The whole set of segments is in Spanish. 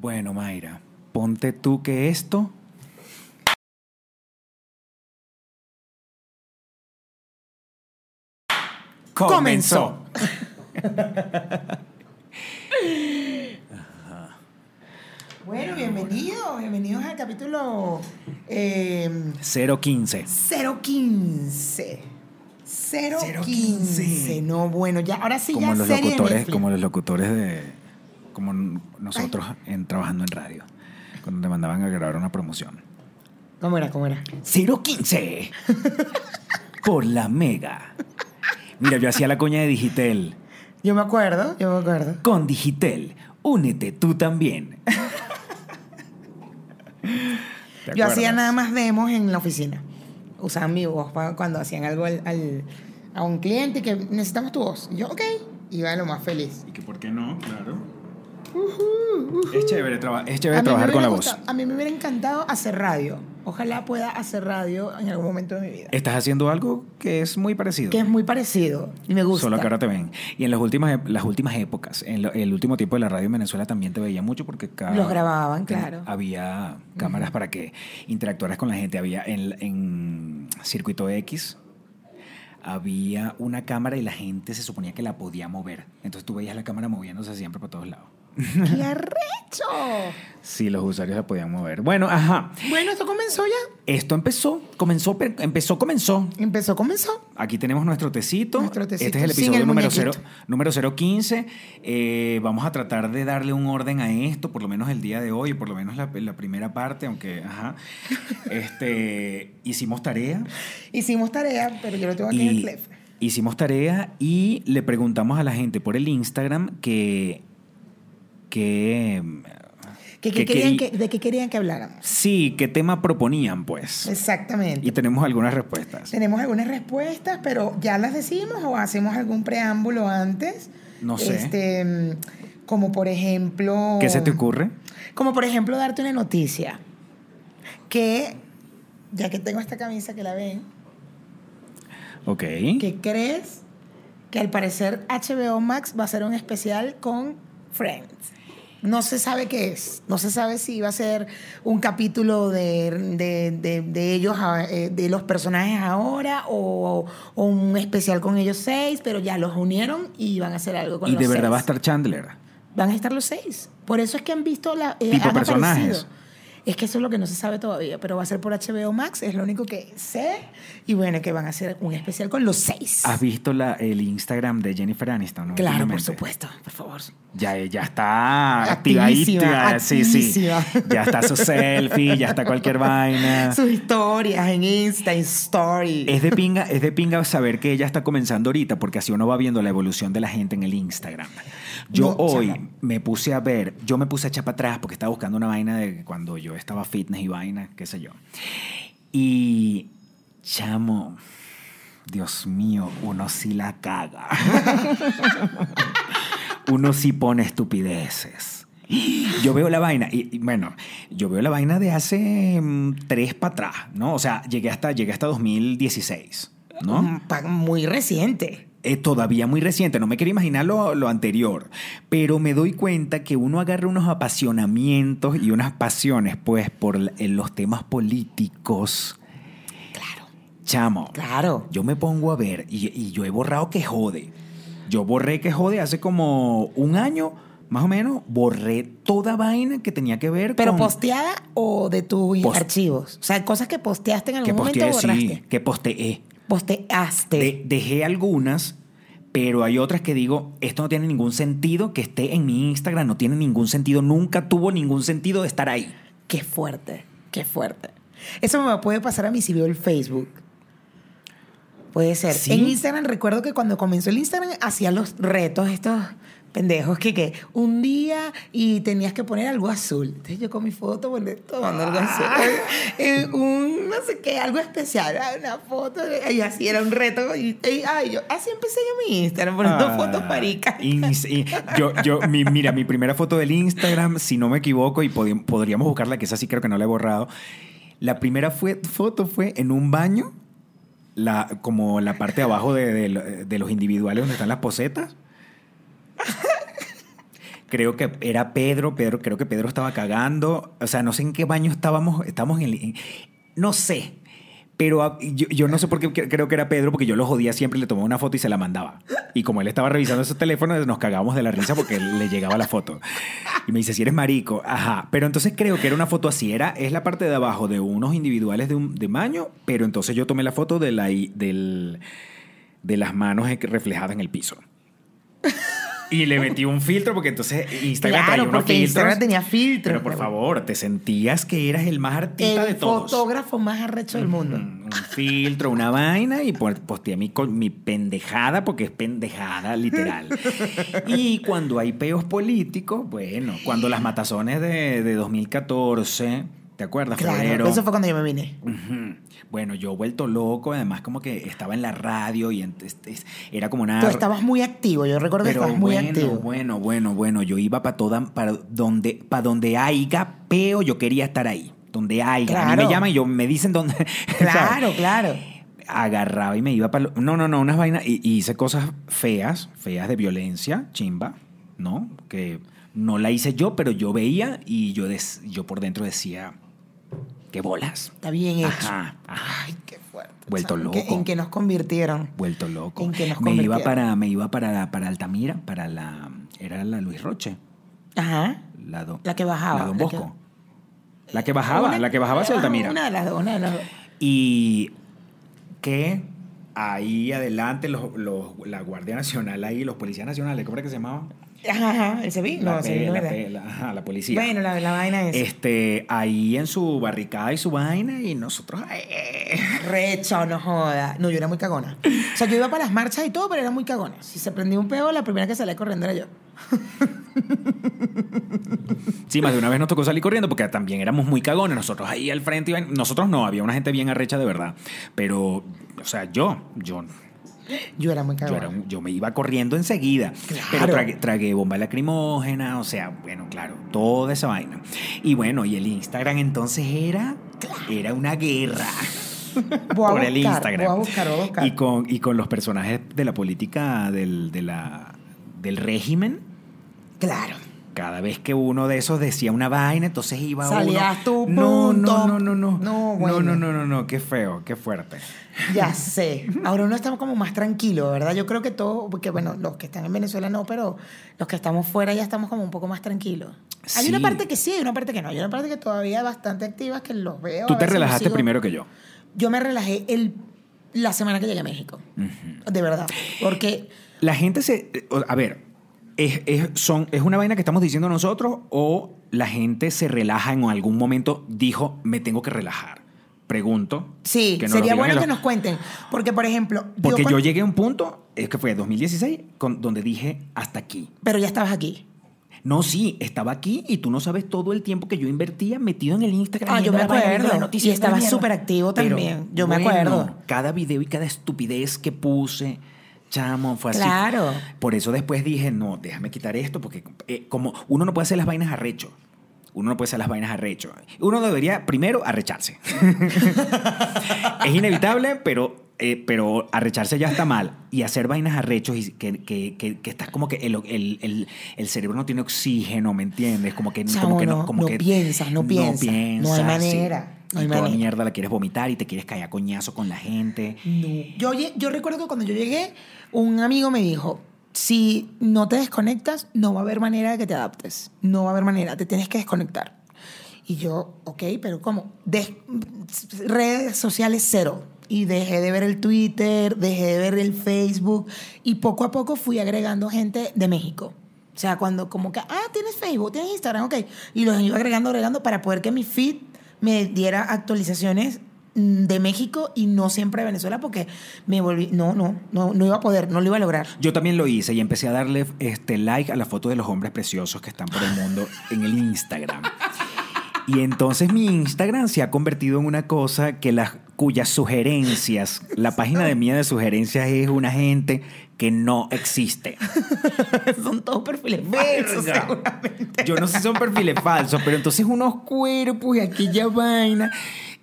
Bueno, Mayra, ponte tú que esto comenzó. Bueno, bienvenidos, bienvenidos al capítulo eh, 015. 015. 015. 015. No, bueno, ya, ahora sí, Como ya los serie locutores, Netflix. como los locutores de como nosotros en, trabajando en radio. Cuando te mandaban a grabar una promoción. ¿Cómo era? ¿Cómo era? 015 por la mega. Mira, yo hacía la coña de Digitel. Yo me acuerdo, yo me acuerdo. Con Digitel, únete tú también. ¿Te Yo hacía nada más demos en la oficina. Usaban mi voz cuando hacían algo al, al- a un cliente que necesitamos tu voz. Y yo, ok, iba lo más feliz. ¿Y que por qué no? Claro. Es chévere, traba- es chévere trabajar con la voz. a mí me hubiera encantado hacer radio. Ojalá pueda hacer radio en algún momento de mi vida. Estás haciendo algo que es muy parecido. Que es muy parecido y me gusta. Solo que ahora te ven. Y en las últimas, las últimas épocas, en lo- el último tiempo de la radio en Venezuela también te veía mucho porque cada, Los grababan, claro. Había cámaras para que interactuaras con la gente. Había en, en Circuito X, había una cámara y la gente se suponía que la podía mover. Entonces tú veías la cámara moviéndose siempre por todos lados. ¡Qué arrecho! Sí, los usuarios la podían mover. Bueno, ajá. Bueno, esto comenzó ya. Esto empezó, comenzó, pe- empezó, comenzó. Empezó, comenzó. Aquí tenemos nuestro tecito. Nuestro tecito, Este es el episodio el número, cero, número 015. Eh, vamos a tratar de darle un orden a esto, por lo menos el día de hoy, por lo menos la, la primera parte, aunque, ajá. Este, hicimos tarea. Hicimos tarea, pero yo lo tengo aquí en el Y teléfono. hicimos tarea y le preguntamos a la gente por el Instagram que. Que ¿Qué- que qué querían querí- que- ¿De qué querían que habláramos? sí, qué tema proponían, pues. Exactamente. Y tenemos algunas respuestas. Tenemos algunas respuestas, pero ¿ya las decimos o hacemos algún preámbulo antes? No sé. Este, mm, como por ejemplo... ¿Qué se te ocurre? Como por ejemplo darte una noticia. Que, ya que tengo esta camisa que la ven, Ok. que crees que al parecer HBO Max va a hacer un especial con Friends. No se sabe qué es. No se sabe si va a ser un capítulo de, de- de- de ellos, a- eh, de los personajes ahora, o, o un especial con ellos seis, pero ya los unieron y van a hacer algo con Y los de verdad seis. va a estar Chandler. Van a estar los seis. Por eso es que han visto la. eh, Tipo han personajes. aparecido. Es que eso es lo que no se sabe todavía, pero va a ser por HBO Max, es lo único que sé. Y bueno, que van a hacer un especial con los seis. ¿Has visto la, el Instagram de Jennifer Aniston? ¿no? Claro, por supuesto, por favor. Ya, ya está activadita. Sí, sí. Ya está su selfie, ya está cualquier vaina. Sus historias en Insta, en Story. Es de pinga, es de pinga saber que ella está comenzando ahorita, porque así uno va viendo la evolución de la gente en el Instagram. Yo No, hoy me puse a ver, yo me puse a echar para atrás porque estaba buscando una vaina de cuando yo estaba fitness y vaina, qué sé yo. Y, chamo, Dios mío, uno sí la caga. uno sí pone estupideces. Yo veo la vaina, y, y bueno, yo veo la vaina de hace mm, tres para atrás, ¿no? O sea, llegué hasta, llegué hasta 2016, ¿no? Mm, Muy reciente. Eh, todavía muy reciente, no me quería imaginar lo, lo anterior, pero me doy cuenta que uno agarra unos apasionamientos y unas pasiones, pues, por en los temas políticos. Claro. Chamo, Claro. yo me pongo a ver y, y yo he borrado que jode. Yo borré que jode hace como un año, más o menos, borré toda vaina que tenía que ver ¿Pero con... posteada o de tus Post- archivos? O sea, cosas que posteaste en algún que momento posteé, borraste. sí, que posteé. Posteaste. De- dejé algunas, pero hay otras que digo, esto no tiene ningún sentido que esté en mi Instagram, no tiene ningún sentido, nunca tuvo ningún sentido de estar ahí. Qué fuerte, qué fuerte. Eso me puede pasar a mí si veo el Facebook. Puede ser. ¿Sí? En Instagram recuerdo que cuando comenzó el Instagram hacía los retos estos pendejos que, que un día y tenías que poner algo azul. Entonces yo con mi foto bueno, tomando algo azul. Eh, un no sé qué, algo especial, ah, una foto y así era un reto y, y, ay, yo así empecé yo mi Instagram poniendo Ah, fotos maricas. yo, yo, mi- mira, mi primera foto del Instagram, si no me equivoco, y podi- podríamos buscarla, que esa sí creo que no la he borrado. La primera fue, foto fue en un baño, la, como la parte de abajo de, de de los individuales donde están las posetas. Creo que era Pedro, Pedro, creo que Pedro estaba cagando, o sea, no sé en qué baño estábamos, estábamos en, el- no sé, pero ah, yo, yo no sé por qué cre- creo que era Pedro, porque yo lo jodía siempre, le tomaba una foto y se la mandaba. Y como él estaba revisando su teléfono, nos cagábamos de la risa porque le llegaba la foto. Y me dice, si eres marico, ajá. Pero entonces creo que era una foto así, era, es la parte de abajo de unos individuales de, un, baño, pero entonces yo tomé la foto de, la, del, de las manos reflejadas en el piso. Y le metí un filtro porque entonces Instagram Claro, traía unos porque filtros. Instagram tenía filtros. Pero por favor, te sentías que eras el más artista de El todos. fotógrafo más arrecho del mundo. Mm, Un filtro, una vaina y po- posteé mi, mi pendejada porque es pendejada literal. y cuando hay peos políticos, bueno, cuando las matazones de, de 2014, ¿te acuerdas? Claro, Febrero. eso fue cuando yo me vine. Bueno, yo vuelto loco, además como que estaba en la radio y era como una... Tú estabas muy activo, yo recuerdo que Pero estabas muy bueno, activo. bueno, bueno, bueno, yo iba para toda, para donde, para donde haya peo, yo quería estar ahí. Donde haya. A mí Claro. me llaman y yo me dicen dónde. ¿sabes? Claro, claro. agarraba y me iba para... No, no, no, unas vainas. Y, y hice cosas feas, feas de violencia, chimba, ¿no? Que no la hice yo, pero yo veía y yo, des- yo por dentro decía, qué bolas. Está bien hecho. Ajá, ajá. Ay, qué fuerte. Vuelto ¿En qué- loco. En que nos convirtieron. Vuelto loco. En que nos me iba para, me iba para, para Altamira, para la... Era la Luis Roche. Ajá. La, do- La que bajaba, La Don la que- Bosco. La que bajaba, Una- la que bajaba hacia Altamira. Una de las dos, una de las dos. Y que ahí adelante los, los- la Guardia Nacional, ahí los policías nacionales, ¿cómo era que se llamaban? Ajá, ajá, el Sevilla. La, No, la, ¿verdad? P- la- ajá, la policía. Bueno, la, la vaina es. este, ahí en su barricada y su vaina y nosotros... eh, Recho, no joda. No, yo era muy cagona. O sea, yo iba para las marchas y todo, pero era muy cagona. Si se prendía un peo, la primera que salía corriendo era yo. Sí, más de una vez nos tocó salir corriendo porque también éramos muy cagones. Nosotros ahí al frente, iban- nosotros no, había una gente bien arrecha de verdad. Pero, o sea, yo, yo, Yo era muy yo, un- yo me iba corriendo enseguida. Claro. Pero tragué, tragué bomba lacrimógena, o sea, bueno, claro, toda esa vaina. Y bueno, y el Instagram entonces era, era una guerra. Voy a por el buscar, Instagram. voy a buscar, voy a buscar. Y con, y con los personajes de la política del, de la, del régimen. Claro. Cada vez que uno de esos decía una vaina, entonces iba Salías uno. tú, no, no, no, no, no. No, no, bueno. no, no, no, no, qué feo, qué fuerte. Ya sé. Ahora uno está como más tranquilo, ¿verdad? Yo creo que todo, porque bueno, los que están en Venezuela no, pero los que estamos fuera ya estamos como un poco más tranquilos. Hay una parte que sí, hay una parte que no. Hay una parte que todavía bastante activa que los veo. Tú te relajaste sigo. primero que yo. Yo me relajé el, la semana que llegué a México. De verdad. Porque La gente se. eh, A ver, ¿es, es, son, ¿es una vaina que estamos diciendo nosotros o la gente se relaja en algún momento, dijo, me tengo que relajar? Pregunto. sí, Que sería bueno en que nos cuenten. Porque, por ejemplo, Porque yo, cuando- llegué a un punto, es que fue 2016, con, donde dije, hasta aquí. Pero ya estabas aquí. No, sí, estaba aquí y tú no sabes todo el tiempo que yo invertía metido en el Instagram. Ah, yo me acuerdo. Y mierda. súper activo Pero, también. Yo me bueno, acuerdo. Cada video y cada estupidez que puse, chamo, fue así. Claro. Por eso después dije, no, déjame quitar esto, porque eh, como uno no puede hacer las vainas arrecho. Uno no puede hacer las vainas arrecho. Uno debería primero arrecharse. es inevitable, pero, eh, pero arrecharse ya está mal. Y hacer vainas arrechos y que, que, que, que estás como que el, el, el, el cerebro no tiene oxígeno, ¿me entiendes? Como que, como que no, como no que piensas, no piensas. No hay piensas, manera, sí. no hay y toda manera. mierda la quieres vomitar y te quieres caer a coñazo con la gente. No. Yo, yo recuerdo que cuando yo llegué, un amigo me dijo, si no te desconectas, no va a haber manera de que te adaptes. No va a haber manera, te tienes que desconectar. Y yo, ok, pero ¿cómo? Des- redes sociales cero. Y dejé de ver el Twitter, dejé de ver el Facebook y poco a poco fui agregando gente de México. O sea, cuando como que, ah, tienes Facebook, tienes Instagram, ok. Y los iba agregando, agregando para poder que mi feed me diera actualizaciones de México y no siempre de Venezuela porque me volví, no, no, no, no iba a poder, no lo iba a lograr. Yo también lo hice y empecé a darle este like a la foto de los hombres preciosos que están por el mundo en el Instagram. Y entonces mi Instagram se ha convertido en una cosa que las cuyas sugerencias, la página de mía de sugerencias es una gente que no existe. Son todos perfiles falsos. Yo no sé si son perfiles falsos, pero entonces unos cuerpos y aquella vaina.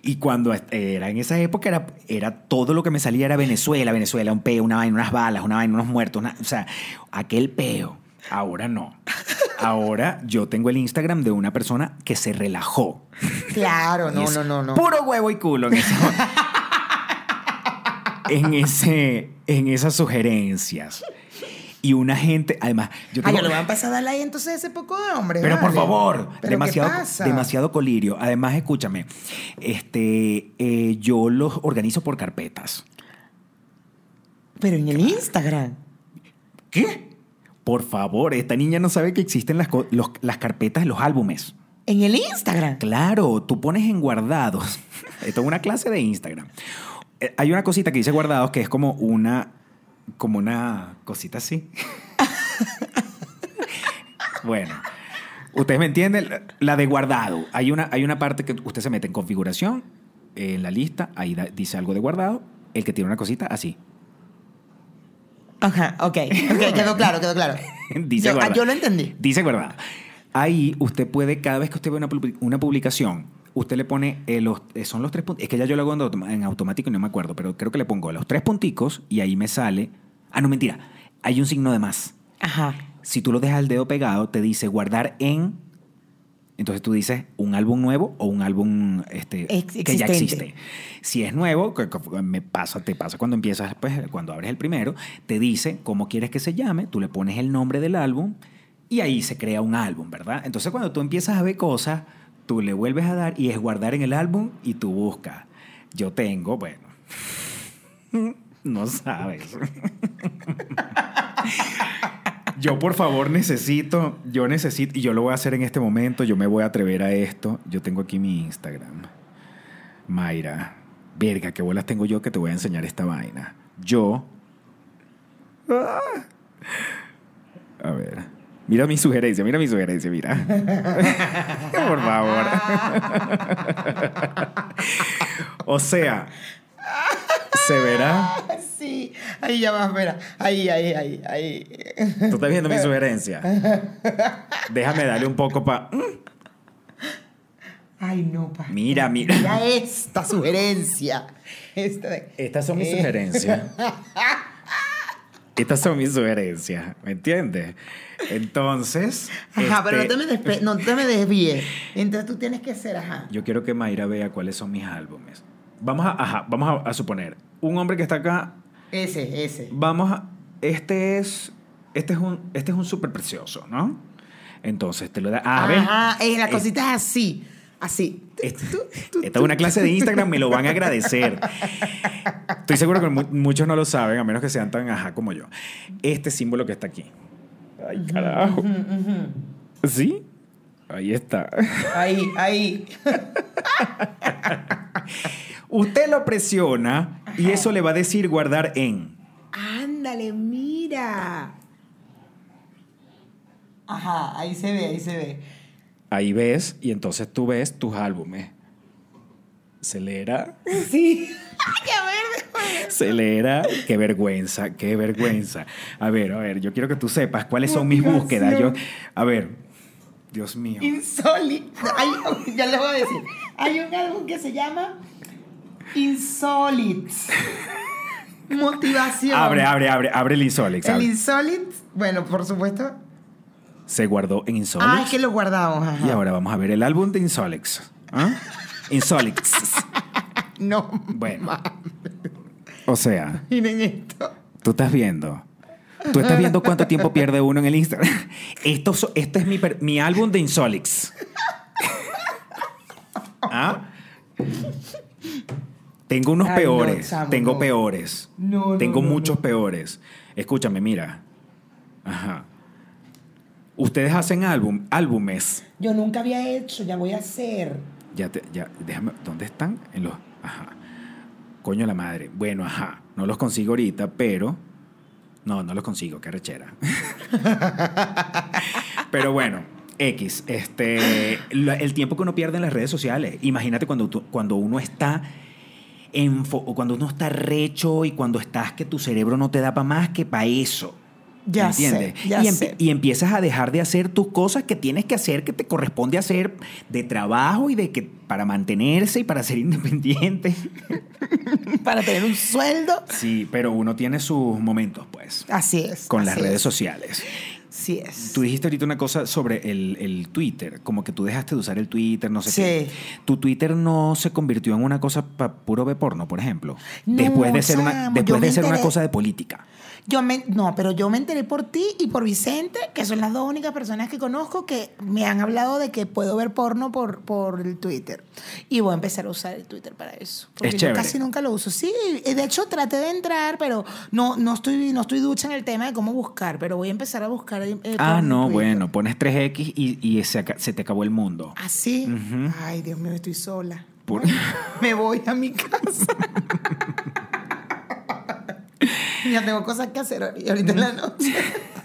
Y cuando era en esa época, era, era todo lo que me salía era Venezuela, Venezuela, un peo, una vaina, unas balas, una vaina, unos muertos, una- o sea, aquel peo. Ahora no. Ahora yo tengo el Instagram de una persona que se relajó. Claro, no, no, no, no. Puro huevo y culo en, eso- en, ese, en esas sugerencias. Y una gente, además, yo Ay, tengo- yo le voy a empezar a like entonces ese poco de hombre. pero por favor, ¿Pero demasiado, demasiado colirio. Además, escúchame, este, eh, yo los organizo por carpetas. Pero en el Instagram. ¿Qué? Por favor, esta niña no sabe que existen las, los- las carpetas de los álbumes. En el Instagram. Claro, tú pones en guardados. Esto es una clase de Instagram. Eh, Hay una cosita que dice guardados que es como una, como una cosita así. bueno, ustedes me entienden. La de guardado. Hay una, hay una parte que usted se mete en configuración, en la lista, ahí da- dice algo de guardado. El que tiene una cosita así. Ajá, ok. Ok, quedó claro, quedó claro. Dice yo, ah, guardado. yo lo entendí. Dice guardado. Ahí usted puede, cada vez que usted ve una, publi- una publicación, usted le pone eh, los, eh, son los tres puntos. Es que ya yo lo hago en, autom- en automático y no me acuerdo, pero creo que le pongo los tres punticos y ahí me sale. Ah, no, mentira. Hay un signo de más. Ajá. Si tú lo dejas el dedo pegado, te dice guardar en. Entonces tú dices un álbum nuevo o un álbum este, que ya existe. Si es nuevo, me pasa, te pasa cuando empiezas, pues, cuando abres el primero, te dice cómo quieres que se llame, tú le pones el nombre del álbum y ahí se crea un álbum, ¿verdad? Entonces cuando tú empiezas a ver cosas, tú le vuelves a dar y es guardar en el álbum y tú buscas. Yo tengo, bueno, no sabes. Yo por favor necesito, yo necesito, y yo lo voy a hacer en este momento, yo me voy a atrever a esto. Yo tengo aquí mi Instagram. Mayra, verga, qué bolas tengo yo que te voy a enseñar esta vaina. Yo... A ver. Mira mi sugerencia, mira mi sugerencia, mira. por favor. o sea, se verá... Sí. Ahí ya vas, espera. Ahí, ahí, ahí, ahí. ¿Tú estás viendo mi sugerencia? Déjame darle un poco para... Ay, no, pa. Mira, mira. Mira esta sugerencia. Esta de- Estas son mis Eh. sugerencias. Estas son mis sugerencias, ¿me entiendes? Entonces... Ajá, pero no este, te, me despe- no te me desvíes. Entonces tú tienes que ser, ajá. Yo quiero que Mayra vea cuáles son mis álbumes. Vamos a, ajá, vamos a, a suponer, un hombre que está acá, Ese, ese. vamos a, este es, este es un, este es un súper precioso, ¿no? Entonces te lo da, a ver, Ajá, la Es- cosita es así. Así. Este- Esta es una clase de Instagram, me lo van a agradecer. Estoy seguro que mu- muchos no lo saben, a menos que sean tan ajá como yo. Este símbolo que está aquí. Ay, carajo. ¿Sí? Ahí está. Ahí, ahí. Usted lo presiona y eso le va a decir guardar en. Ándale, mira. Ajá, ahí se ve, ahí se ve. Ahí ves y entonces tú ves tus álbumes. Acelera, Sí. Ay, a ver, acelera. Qué vergüenza, qué vergüenza. A ver, a ver, yo quiero que tú sepas cuáles son mis búsquedas. Yo, a ver, Dios mío. Insólito. Ya les voy a decir. Hay un álbum que se llama Insólits. Motivación. Abre, abre, abre, abre el Insolix. El abre. Insolite, bueno, por supuesto. Se guardó en Insolix. Ah, es que lo guardamos. Ajá. Y ahora vamos a ver el álbum de Insolix. ¿Ah? Insolix. No. Bueno. O sea, Miren esto. tú estás viendo. Tú estás viendo cuánto tiempo pierde uno en el Instagram. Esto, este es mi, mi álbum de Insolix. ¿Ah? Tengo unos Ay, no, peores. tengo no. peores. No, tengo muchos peores. Escúchame, mira. Ajá. Ustedes hacen álbum, álbumes. Yo nunca había hecho, ya voy a hacer. Ya, te, ya, déjame, ¿dónde están? En los, ajá. Coño la madre. Bueno, ajá. No los consigo ahorita, pero, no, no los consigo, qué rechera. pero bueno, X, este, el tiempo que uno pierde en las redes sociales. Imagínate cuando, tú- cuando uno está enfo- o cuando uno está recho y cuando estás que tu cerebro no te da para más que para eso. Ya ¿Me sé, entiendes? ya y, empie- sé. y empiezas a dejar de hacer tus cosas que tienes que hacer, que te corresponde hacer de trabajo y de que para mantenerse y para ser independiente. Para tener un sueldo. Sí, pero uno tiene sus momentos, pues, Así es. con las redes es. sociales. Sí es. Tú dijiste ahorita una cosa sobre el, el Twitter, como que tú dejaste de usar el Twitter, no sé Sí. qué. ¿Tu Twitter no se convirtió en una cosa para puro ver porno, por ejemplo? No, después de ser una, después de ser una cosa de política. Yo me, no, pero yo me enteré por ti y por Vicente, que son las dos únicas personas que conozco que me han hablado de que puedo ver porno por, por el Twitter. Y voy a empezar a usar el Twitter para eso. Porque Es yo chévere. casi nunca lo uso. Sí, de hecho traté de entrar, pero no, no, estoy, no estoy ducha en el tema de cómo buscar, pero voy a empezar a buscar. eh, Ah, no, Twitter. bueno, pones 3X y, y se, te acabó el mundo. Así. Ujú. Ay, Dios mío, estoy sola. Por- Me voy a mi casa. ya tengo cosas que hacer ahorita en la noche.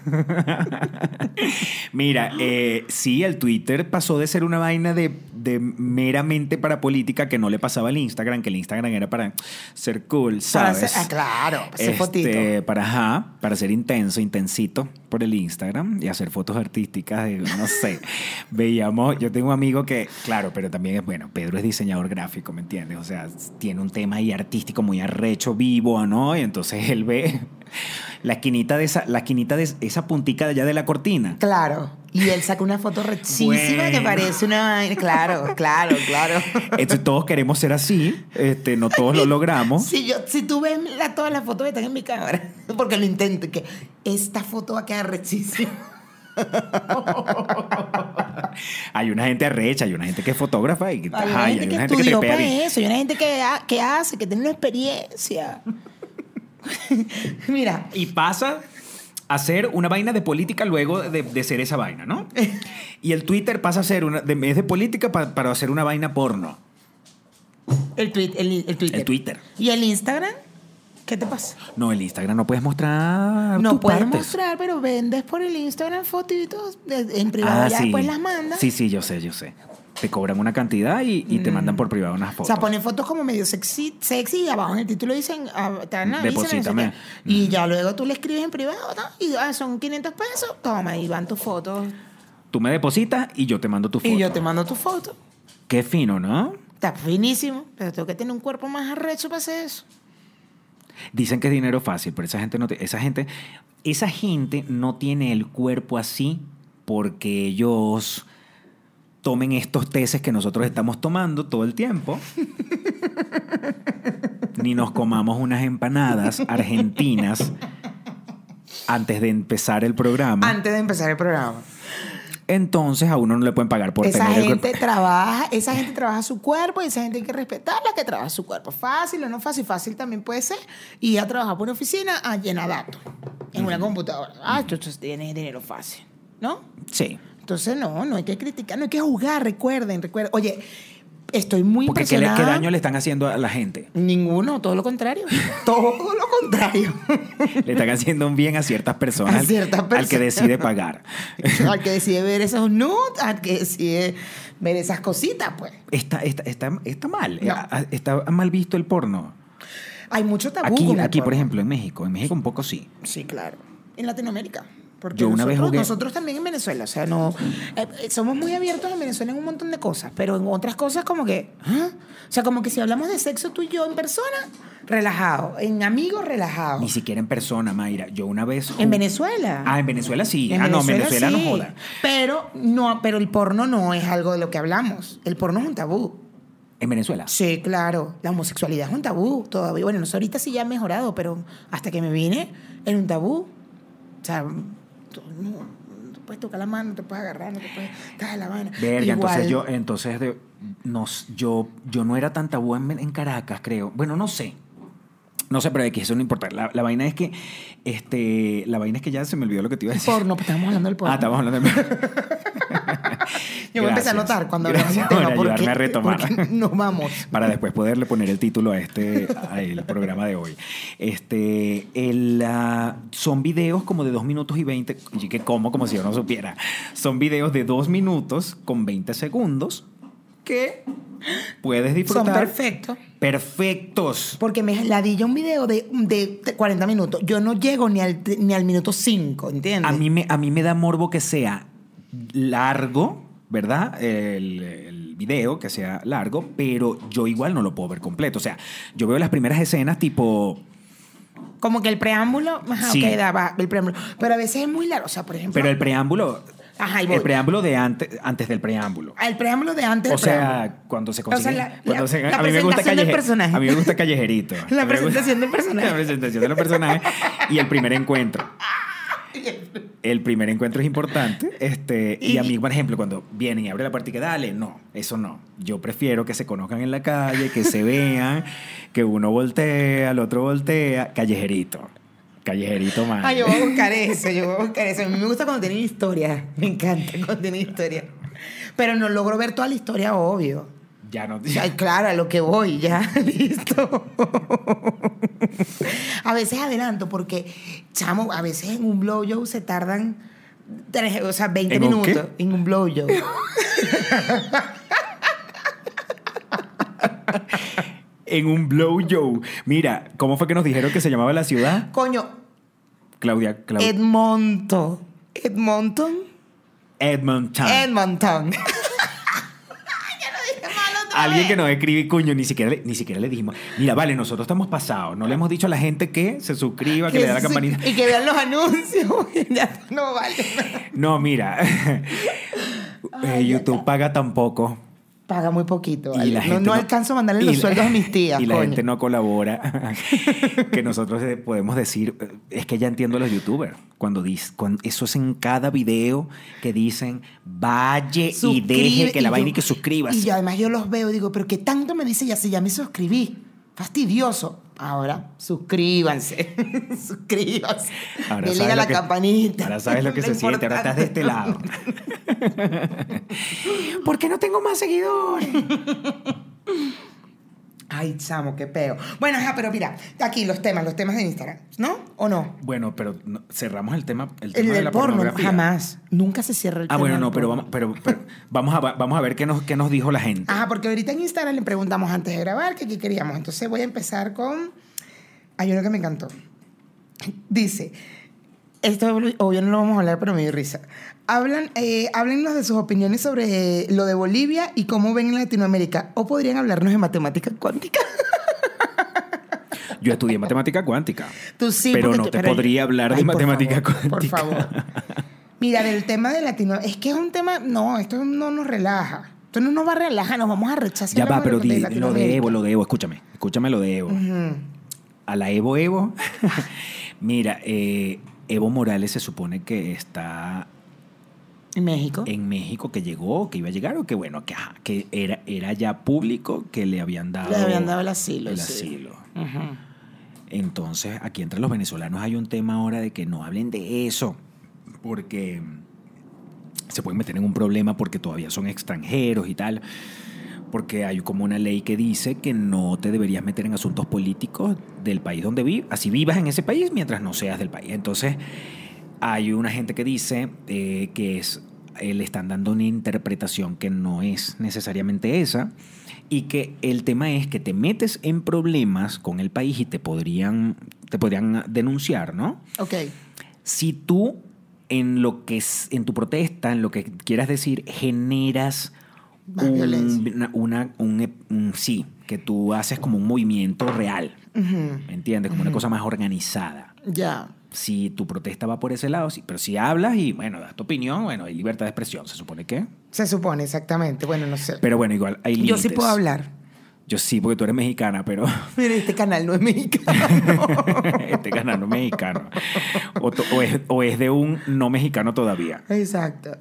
Mira, eh, sí, el Twitter pasó de ser una vaina de, de meramente para política que no le pasaba al Instagram, que el Instagram era para ser cool, Para ¿sabes? hacer- ah, claro, para hacer Este, fotito. Para, ajá, para ser intenso, intensito por el Instagram y hacer fotos artísticas de, no sé. Veíamos, yo tengo un amigo que, claro, pero también es, bueno, Pedro es diseñador gráfico, ¿me entiendes? O sea, tiene un tema ahí artístico muy arrecho, vivo, ¿no? Y entonces él ve la esquinita de esa, la esquinita de esa puntica de allá de la cortina. Claro. Y él saca una foto rechísima que parece una vaina. Claro, claro, claro. Entonces todos queremos ser así, este, no todos lo logramos. Si, yo, si tú ves la- todas las fotos que están en mi cámara, porque lo intento, que esta foto va a quedar rechísima. Hay una gente arrecha, hay una gente que es fotógrafa y, Hay una gente hay que una gente que estudió tripea para eso, hay una gente que, ha- que hace, que tiene una experiencia. Mira, Y pasa a ser una vaina de política luego de, de ser esa vaina, ¿no? Y el Twitter pasa a ser una, de, es de política pa- para hacer una vaina porno. el, tweet, el, el Twitter. El Twitter. ¿Y el Instagram? ¿Qué te pasa? No, el Instagram no puedes mostrar No tus puedes partes. mostrar, pero vendes por el Instagram fotitos en privado, Ah, sí. después las mandas. Sí, sí, yo sé, yo sé. Te cobran una cantidad y, y te mandan por privado unas O fotos. sea, ponen fotos como medio sexy, sexy y abajo en el título dicen, ah, no sé. Y ya luego tú le escribes en privado, ¿no? Y ah, son 500 pesos, toma, y van tus fotos. Tú me depositas y yo te mando tu foto. Y yo te mando tu foto. Qué fino, ¿no? Está finísimo, pero tengo que tener un cuerpo más arrecho para hacer eso. Dicen que es dinero fácil, pero esa gente no te- esa gente esa gente no tiene el cuerpo así porque ellos tomen estos teces que nosotros estamos tomando todo el tiempo. Ni nos comamos unas empanadas argentinas antes de empezar el programa. Antes de empezar el programa. Entonces a uno no le pueden pagar por esa tener gente trabaja, esa gente trabaja su cuerpo y esa gente hay que respetarla que trabaja su cuerpo. Fácil o no fácil, fácil también puede ser. Y a trabajar por una oficina a llenar datos en una computadora. Ah, tú, tú tienes dinero fácil, ¿no? Sí. Entonces no, no hay que criticar, no hay que jugar, recuerden, recuerden. Oye, estoy muy Porque ¿qué, le- impresionada. qué daño le están haciendo a la gente? Ninguno, todo lo contrario. todo lo contrario. Le están haciendo un bien a ciertas personas, A ciertas al que decide pagar. al que decide ver esos nudes, al que decide ver esas cositas, pues. Está, está, está, está mal. No. Ah, Está mal visto el porno. Hay mucho tabú. Aquí, con el aquí por ejemplo, en México. En México un poco sí. Sí, claro. En Latinoamérica. Porque Yo una nosotros, vez jugué- nosotros también en Venezuela, o sea, no eh, eh, somos muy abiertos en Venezuela en un montón de cosas, pero en otras cosas como que, ¿ah? o sea, como que si hablamos de sexo tú y yo en persona, relajado, en amigos relajado. Ni siquiera en persona, Mayra. Yo una vez... En ju- Venezuela. Ah, en Venezuela sí. En ah, no, en Venezuela no joda. Pero no, pero el porno no es algo de lo que hablamos. El porno es un tabú. En Venezuela. Sí, claro. La homosexualidad es un tabú todavía. Bueno, no sé, ahorita sí ya ha mejorado, pero hasta que me vine era un tabú. O sea, tú no, no te puedes tocar la mano, no te puedes agarrar, no te puedes caer la vaina. Verga, entonces yo, entonces de, nos, yo, yo no era tan tabú en, en Caracas, creo. Bueno, no sé. No sé, pero de que eso no importa. La, la vaina es que, este, la vaina es que ya se me olvidó lo que te iba a decir. Porno, pues estamos hablando del porno. Ah, estamos hablando de... Yo voy a empezar a notar cuando hablamos del tema por ayudarme a retomar. nos vamos. para después poderle poner el título a este al programa de hoy. Este, el, ah, son videos como de 2 minutos y 20, y que como, como si yo no supiera. Son videos de 2 minutos con 20 segundos que puedes Son disfrutar. perfectos. Perfectos. Porque me ladilla un video de, de 40 minutos. Yo no llego ni al, ni al minuto 5, ¿entiendes? A mí, me, a mí me da morbo que sea largo, ¿verdad? El, el video, que sea largo, pero yo igual no lo puedo ver completo. O sea, yo veo las primeras escenas tipo Como que el preámbulo, ajá, Sí. ok, da, va, el preámbulo. Pero a veces es muy largo. O sea, por ejemplo. Pero el preámbulo, Ajá, voy. el preámbulo de antes, antes del preámbulo. el preámbulo de antes O preámbulo. sea, cuando se O sea, consigue. la- cuando la- se- la a mí me gusta del personaje. A mí me gusta callejerito. La presentación del personaje. La presentación del personaje y el primer encuentro. El primer encuentro es importante. Este, y, Y- a mí, por ejemplo, cuando vienen y abren la puerta y que dale, no, eso no. Yo prefiero que se conozcan en la calle, que se vean, que uno voltea, el otro voltea, callejerito. Callejerito más. Ay, yo voy a buscar eso, yo voy a buscar eso. A mí me gusta cuando tienen historia. Me encanta cuando tienen historia. Pero no logro ver toda la historia, obvio. Ya no. Ay, claro, a lo que voy, ya, listo. a veces adelanto porque, chamo, a veces en un blow job se tardan, tres- o sea, 20 ¿En un minutos en un blow job. En un blow job. Mira, ¿cómo fue que nos dijeron que se llamaba la ciudad? Coño, Claudia. Claudia Edmonton. Edmonton. Edmonton. Edmonton. Alguien que nos escribe, coño, ni siquiera, le, ni siquiera le dijimos, mira, vale, nosotros estamos pasados, no le hemos dicho a la gente que se suscriba, que, le dé la campanita. Y que vean los anuncios. ya no vale. No, mira, eh, YouTube paga tan poco. Paga muy poquito. Vale. no, alcanzo a mandarle los la- sueldos a mis tías. Y la coño. gente no colabora. que nosotros eh, podemos decir, eh, es que ya entiendo a los youtubers. Cuando, dis- cuando eso es en cada video que dicen, vaya y deje que la vaina y que suscribas. Y yo además yo los veo y digo, pero que tanto me dice ya si ya me suscribí. Fastidioso. Ahora, suscríbanse. suscríbanse. Ahora Denle sabes a lo la que- campanita. Ahora sabes lo que Lo se siente, ahora estás de este lado. ¿Por qué no tengo más seguidores? Ay, chamo, qué peo. Bueno, ajá, pero mira, aquí los temas, los temas de Instagram, ¿no? ¿O no? Bueno, pero no- cerramos el tema, el El tema de del la porno, pornografía. jamás. Nunca se cierra el Ah, tema bueno, del no, pero vamos, pero, pero vamos, a, vamos a ver qué nos, qué nos dijo la gente. Ajá, porque ahorita en Instagram le preguntamos antes de grabar que qué queríamos. Entonces voy a empezar con. Hay uno que me encantó. Dice. Esto obvio no lo vamos a hablar, pero me dio risa. Hablan, eh, háblennos de sus opiniones sobre lo de Bolivia y cómo ven en Latinoamérica. O podrían hablarnos de matemática cuántica. Yo estudié matemática cuántica. Tú sí, Pero no tú- te pero- podría hablar de Ay, matemática favor, cuántica. Por favor. Mira, del tema de Latino, es que es un tema, no, esto no nos relaja. Esto no nos va a relajar, nos vamos a rechazar. Ya va, pero di- lo de Evo, lo de Evo, escúchame, escúchame lo de Evo. A la Evo Evo, mira, eh, Evo Morales se supone que está En México. en México, que llegó, que iba a llegar, o que bueno, que, ajá, que era, era ya público que le habían dado, Le habían dado el asilo. el sí. asilo. Entonces, aquí entre los venezolanos hay un tema ahora de que no hablen de eso, porque se pueden meter en un problema porque todavía son extranjeros y tal, porque hay como una ley que dice que no te deberías meter en asuntos políticos del país donde vives, así vivas en ese país mientras no seas del país. Entonces, hay una gente que dice eh, que es, eh, le están dando una interpretación que no es necesariamente esa y que el tema es que te metes en problemas con el país y te podrían, te podrían denunciar, ¿no? Ok. Si tú en lo que es, en tu protesta, en lo que quieras decir, generas un- una, una- un, un- sí, que tú haces como un movimiento real. ¿me entiendes? Como una cosa más organizada Ya. Si tu protesta va por ese lado, sí, pero si hablas y, bueno, das tu opinión, bueno, hay libertad de expresión, se supone que. Se supone, exactamente. Bueno, no sé. Pero bueno, igual hay Yo sí límites. puedo hablar. Yo sí, porque tú eres mexicana, pero Mira, este canal no es mexicano. este canal no es mexicano. O es, o es de un no mexicano todavía. Exacto.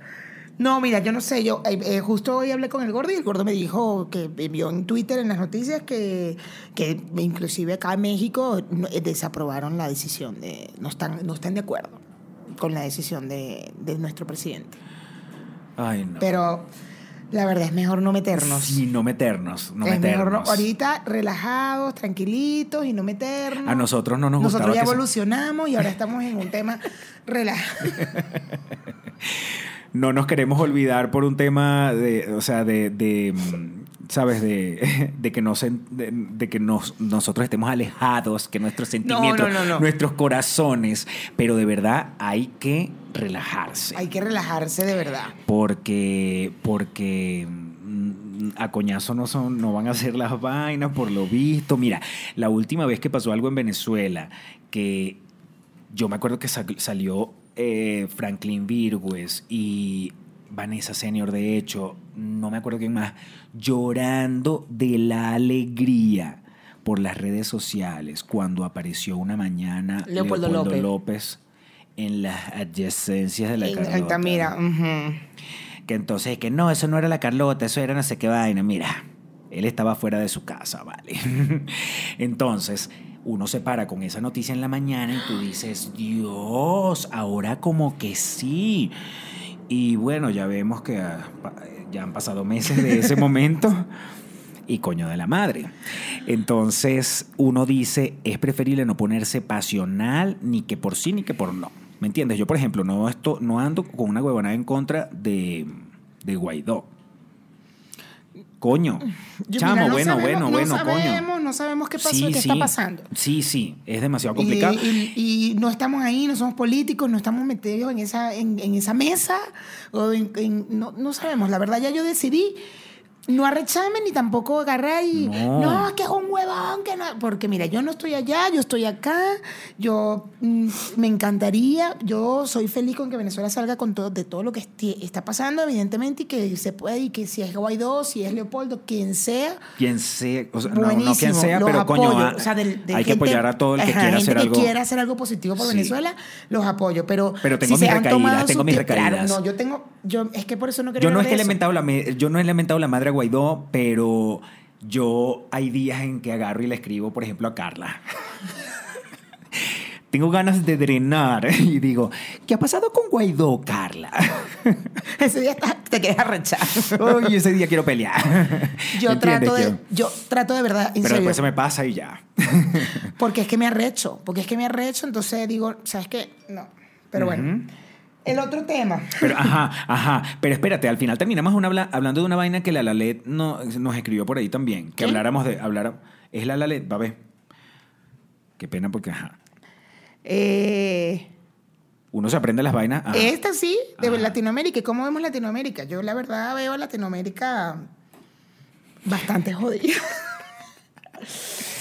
No, mira, yo no sé, yo eh, eh, justo hoy hablé con el gordo y el gordo me dijo que vio en Twitter, en las noticias, que, que inclusive acá en México eh, desaprobaron la decisión de, no están, no están de acuerdo con la decisión de, de nuestro presidente. Ay, no. Pero la verdad es mejor no meternos. Sí, no meternos, no es mejor no- meternos. ahorita relajados, tranquilitos y no meternos. A nosotros no nos Nosotros gustaba ya se- evolucionamos y ahora estamos en un tema relajado. no nos queremos olvidar por un tema de, o sea, de, de, mm, sabes, de, de que, nos, de, de que nos, nosotros estemos alejados, que nuestros sentimientos, no, no. nuestros corazones, pero de verdad hay que relajarse. Hay que relajarse de verdad. Porque, porque mm, a coñazo no, son, no van a hacer las vainas, por lo visto. Mira, la última vez que pasó algo en Venezuela, que yo me acuerdo que salió eh, Franklin Virgües y Vanessa Senior, de hecho, no me acuerdo quién más, llorando de la alegría por las redes sociales cuando apareció una mañana Leopoldo, López. en las adyacencias de la Carlota. Mira, que entonces, que no, eso no era la Carlota, eso era no sé qué vaina. Mira, él estaba fuera de su casa, ¿vale? entonces, uno se para con esa noticia en la mañana y tú dices, Dios, ahora como que sí. Y bueno, ya vemos que ah, ya han pasado meses de ese momento y coño de la madre. Entonces uno dice, es preferible no ponerse pasional ni que por sí ni que por no. ¿Me entiendes? Yo, por ejemplo, no, esto, no ando con una huevonada en contra de, de Guaidó. Coño. Chamo, bueno, bueno, bueno, coño. No sabemos qué pasó, qué está pasando. Sí, sí, es demasiado complicado. Y, no estamos ahí, no somos políticos, no estamos metidos en esa, en, esa mesa. O no, no sabemos. La verdad, ya yo decidí no arrechame ni tampoco agarrar y no. es que es un huevón que no porque mira yo no estoy allá yo estoy acá yo mm, me encantaría yo soy feliz con que Venezuela salga con todo de todo lo que está pasando evidentemente y que se puede y que si es Guaidó si es Leopoldo quien sea quien sea o sea, no, quien sea pero coño ah, hay que apoyar a todo el que quiera hacer algo. que quiera hacer algo positivo por Venezuela los apoyo pero pero tengo mis recaídas tengo mis recaídas. no yo tengo yo es que por eso no quiero yo no es que he lamentado la yo no he lamentado la madre Guaidó, pero yo hay días en que agarro y le escribo, por ejemplo, a Carla. Tengo ganas de drenar y digo, ¿qué ha pasado con Guaidó, Carla? ese día te quedas arrechar. Oye, ese día quiero pelear. Yo trato de, yo trato de verdad. Pero después se me pasa y ya. porque es que me arrecho, porque es que me arrecho, entonces digo, ¿sabes qué? No. Pero bueno. El otro tema. Pero, ajá, ajá. Pero espérate, al final terminamos una, hablando de una vaina que la Lalet no, nos escribió por ahí también. Que habláramos de. Hablar, es la Lalet, va a ver. Qué pena porque, ajá. Eh, Uno se aprende las vainas. Esta sí, de Latinoamérica. ¿Y cómo vemos Latinoamérica? Yo, la verdad, veo a Latinoamérica bastante jodida.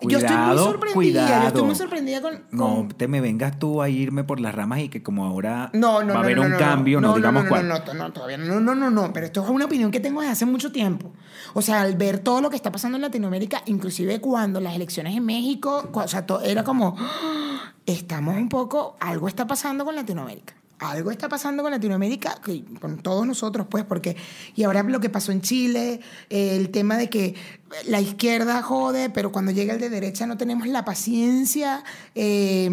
yo estoy muy sorprendida. Cuidado. Yo estoy muy sorprendida con, No te me vengas tú a irme por las ramas y que como ahora va a haber un cambio, no, digamos cuál. No, no, todavía no, no, no, no. Pero esto es una opinión que tengo desde hace mucho tiempo. O sea, al ver todo lo que está pasando en Latinoamérica, inclusive cuando las elecciones en México, o sea, era como, ¡Ah! estamos un poco, algo está pasando con Latinoamérica algo está pasando con Latinoamérica, con todos nosotros, pues, porque, y ahora lo que pasó en Chile, el tema de que la izquierda jode, pero cuando llega el de derecha no tenemos la paciencia eh,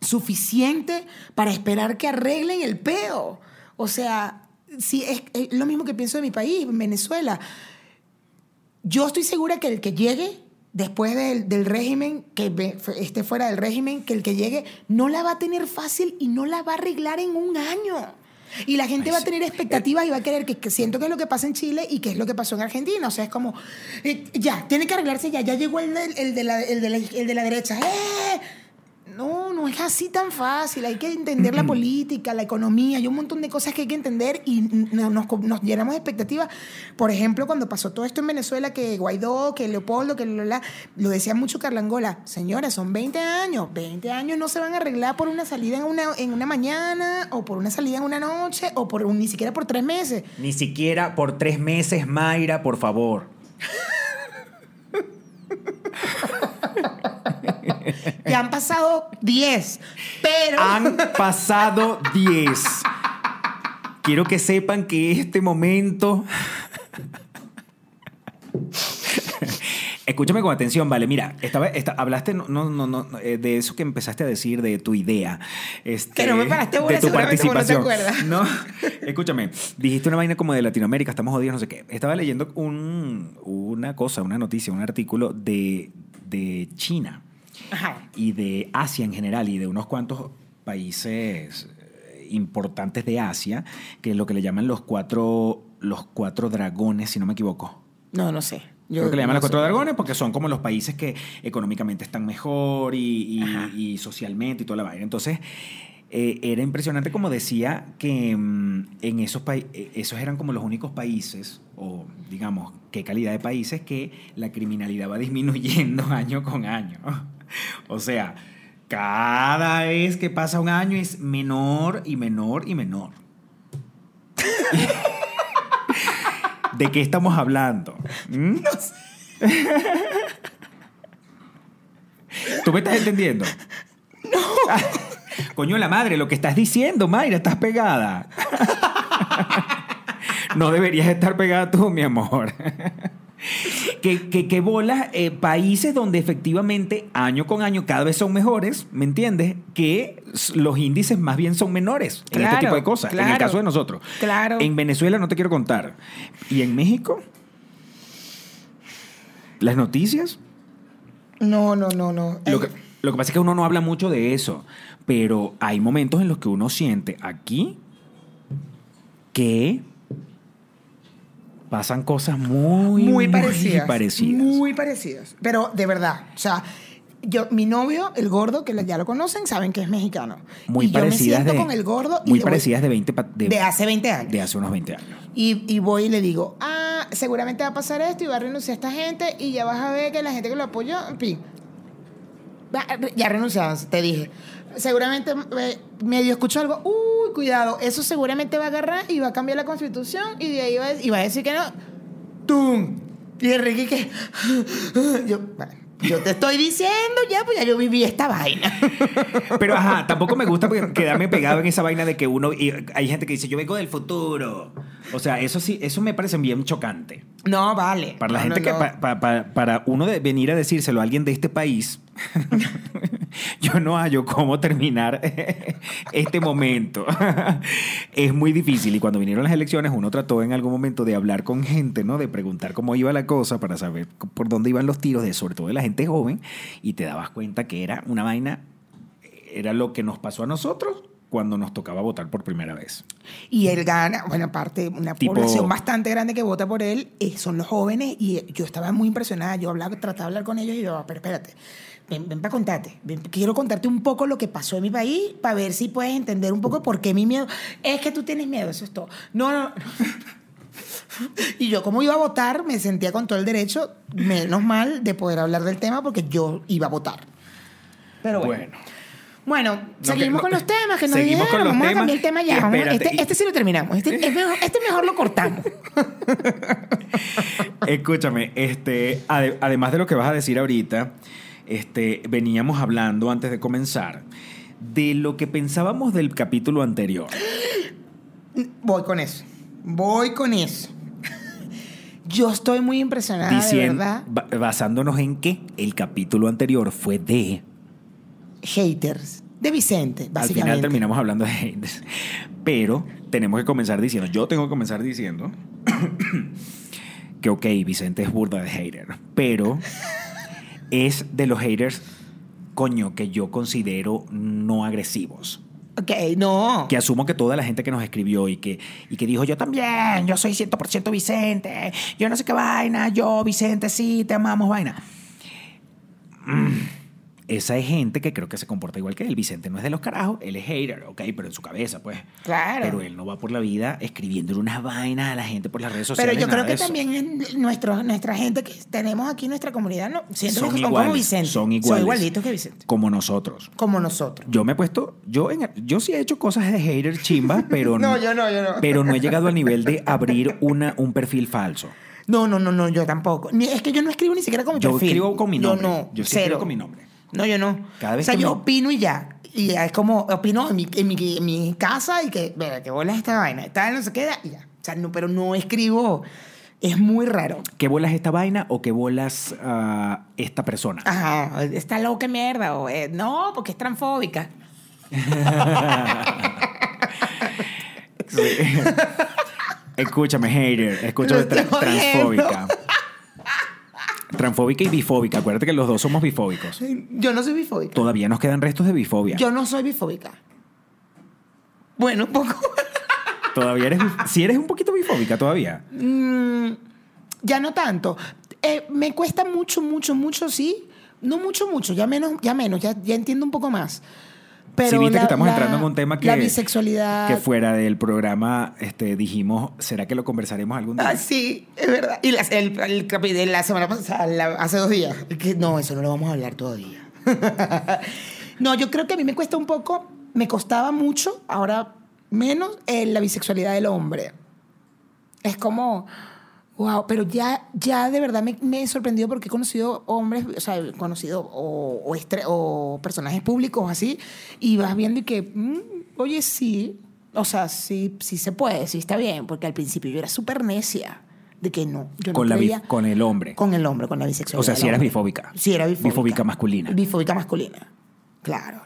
suficiente para esperar que arreglen el peo. O sea, sí, es, es lo mismo que pienso de mi país, Venezuela. Yo estoy segura que el que llegue después del, régimen, que esté fuera del régimen, que el que llegue no la va a tener fácil y no la va a arreglar en un año. Y la gente va a tener expectativas y va a querer que, siento que es lo que pasa en Chile y que es lo que pasó en Argentina. O sea, es como, eh, ya, tiene que arreglarse ya, ya llegó el, el, de, la, el, de, la, el de la derecha. ¡Eh! No, no es así tan fácil. Hay que entender la política, la economía, hay un montón de cosas que hay que entender y nos, nos llenamos de expectativas. Por ejemplo, cuando pasó todo esto en Venezuela, que Guaidó, que Leopoldo, que lo, lo decía mucho Carlangola, señores, son 20 años. 20 años no se van a arreglar por una salida en una, en una mañana o por una salida en una noche o por ni siquiera por tres meses. Ni siquiera por tres meses, Mayra, por favor. Han pasado 10, pero... Han pasado 10. Quiero que sepan que este momento... Escúchame con atención, vale. Mira, estaba, hablaste no, no, no, eh, de eso que empezaste a decir, de tu idea. Este, que no me paraste de tu participación. No, escúchame, dijiste una vaina como de Latinoamérica, estamos jodidos, no sé qué. Estaba leyendo un, una cosa, una noticia, un artículo de, de China y de Asia en general y de unos cuantos países eh, importantes de Asia, que es lo que le llaman los cuatro, los cuatro dragones, si no me equivoco. No, no sé. Yo Creo que le llaman los cuatro dragones porque son como los países que económicamente están mejor y, y, socialmente y toda la vaina. Entonces, eh, era impresionante como decía que mm, en esos países, esos eran como los únicos países, o digamos, qué calidad de países, que la criminalidad va disminuyendo año con año. o sea, cada vez que pasa un año es menor y menor y menor. ¿De qué estamos hablando? ¿Mm? No sé. ¿Tú me estás entendiendo? No. Coño, la madre, lo que estás diciendo, Mayra, estás pegada. no deberías estar pegada tú, mi amor. Que, que, bolas eh, países donde efectivamente año con año cada vez son mejores, ¿me entiendes? Que los índices más bien son menores en este tipo de cosas. en el caso de nosotros. Claro. En Venezuela no te quiero contar. ¿Y en México? ¿Las noticias? No, no, no, no. Lo que, lo que pasa es que uno no habla mucho de eso, pero hay momentos en los que uno siente aquí que pasan cosas muy, muy parecidas. Muy parecidas. Muy parecidas. Pero de verdad, o sea, yo, mi novio, el gordo, que ya lo conocen, saben que es mexicano. Muy y parecidas yo me siento de, con el gordo. Muy parecidas de 20... De, de, hace 20 años. De hace unos 20 años. Y, y, voy y le digo, ah, seguramente va a pasar esto y va a renunciar esta gente y ya vas a ver que la gente que lo apoyó, en fin. Ya renunciaban, te dije. Seguramente medio escuchó algo, uy, cuidado, eso seguramente va a agarrar y va a cambiar la constitución y de ahí va, y va a decir que no. ¡Tum! Y Enrique que... Yo, yo te estoy diciendo ya, pues ya yo viví esta vaina. Pero ajá, tampoco me gusta quedarme pegado en esa vaina de que uno. Y hay gente que dice, yo vengo del futuro. O sea, eso sí, eso me parece bien chocante. No, vale. Para la gente que. para uno de venir a decírselo a alguien de este país. yo no hallo cómo terminar este momento. es muy difícil y cuando vinieron las elecciones uno trató en algún momento de hablar con gente, ¿no? De preguntar cómo iba la cosa para saber por dónde iban los tiros, de, sobre todo de la gente joven, y te dabas cuenta que era una vaina, era lo que nos pasó a nosotros cuando nos tocaba votar por primera vez. Y él gana, bueno, aparte, una población bastante grande que vota por él eh, son los jóvenes y yo estaba muy impresionada. Yo hablaba, trataba de hablar con ellos y yo, pero espérate, ven, para contarte. quiero contarte un poco lo que pasó en mi país para ver si puedes entender un poco por qué mi miedo. Es que tú tienes miedo, eso es todo. No, no. y yo, como iba a votar, me sentía con todo el derecho, menos mal, de poder hablar del tema porque yo iba a votar. Pero bueno. Bueno, seguimos con los temas que nos dijeron. Vamos a cambiar el tema ya. este, este, sí lo terminamos. Este, mejor, este mejor lo cortamos. Escúchame, este, además de lo que vas a decir ahorita, este, veníamos hablando antes de comenzar de lo que pensábamos del capítulo anterior. Voy con eso. Voy con eso. Yo estoy muy impresionada, Diciendo, de verdad. Basándonos en que el capítulo anterior fue de... Haters. De Vicente, básicamente. Al final terminamos hablando de haters. Pero tenemos que comenzar diciendo, yo tengo que comenzar diciendo que, ok, Vicente es burda de hater, pero es de los haters, coño, que yo considero no agresivos. Ok, no. Que asumo que toda la gente que nos escribió y que, y que dijo, yo también, yo soy 100% Vicente, yo no sé qué vaina, yo, Vicente, sí, te amamos, vaina. Mm esa es gente que creo que se comporta igual que él. Vicente no es de los carajos, él es hater, ok, pero en su cabeza, pues. Claro. Pero él no va por la vida escribiéndole unas vainas a la gente por las redes sociales. Pero yo creo que también nuestro, nuestra gente que tenemos aquí en nuestra comunidad, no, siento son que son como Vicente. Son iguales. Son igualitos que Vicente. Como nosotros. Como nosotros. Yo me he puesto, yo, en, yo sí he hecho cosas de hater chimba, pero no, yo no, yo no. Pero no he llegado al nivel de abrir una, un perfil falso. No, no, no, no, yo tampoco. Ni, es que yo no escribo ni siquiera con mi yo perfil. Yo escribo con mi nombre. Yo no, yo cero. con mi nombre. No, yo no. Cada vez o sea, que yo opino y ya. Y ya es como, opino en mi, en mi, en mi casa y que, mira, que bolas esta vaina, esta no se queda y ya. O sea, no, pero no escribo. Es muy raro. ¿Qué bolas esta vaina o qué bolas uh, esta persona? Ajá, está loca mierda. O, eh, no, porque es transfóbica. Escúchame, hater. Escúchame, tra transfóbica. Transfóbica y bifóbica. Acuérdate que los dos somos bifóbicos. Yo no soy bifóbica. Todavía nos quedan restos de bifobia. Yo no soy bifóbica. Bueno, un poco. Todavía eres. Si eres un poquito bifóbica todavía. Mm, ya no tanto. Eh, me cuesta mucho, mucho, mucho, sí. No mucho, mucho. Ya menos, ya menos. Ya, ya entiendo un poco más. Pero sí, viste la- que estamos la- entrando en un tema que, la bisexualidad- que fuera del programa este, dijimos, ¿será que lo conversaremos algún día? Ah, sí, es verdad. Y el, el la semana pasada, hace dos días. que no, eso no lo vamos a hablar todavía. no, yo creo que a mí me cuesta un poco, me costaba mucho, ahora menos, eh, la bisexualidad del hombre. Es como, wow, pero ya, ya de verdad me, me he sorprendido porque he conocido hombres, o sea, he conocido o, o, estre- o personajes públicos así, y vas viendo y que, mm, oye, sí, o sea, sí, sí se puede, sí está bien, porque al principio yo era súper necia de que no, yo no con, la bi- creía con el hombre. con el hombre, con la bisexualidad. o sea, si eras bifóbica. Sí, era bifóbica. Bifóbica masculina. Bifóbica masculina, claro.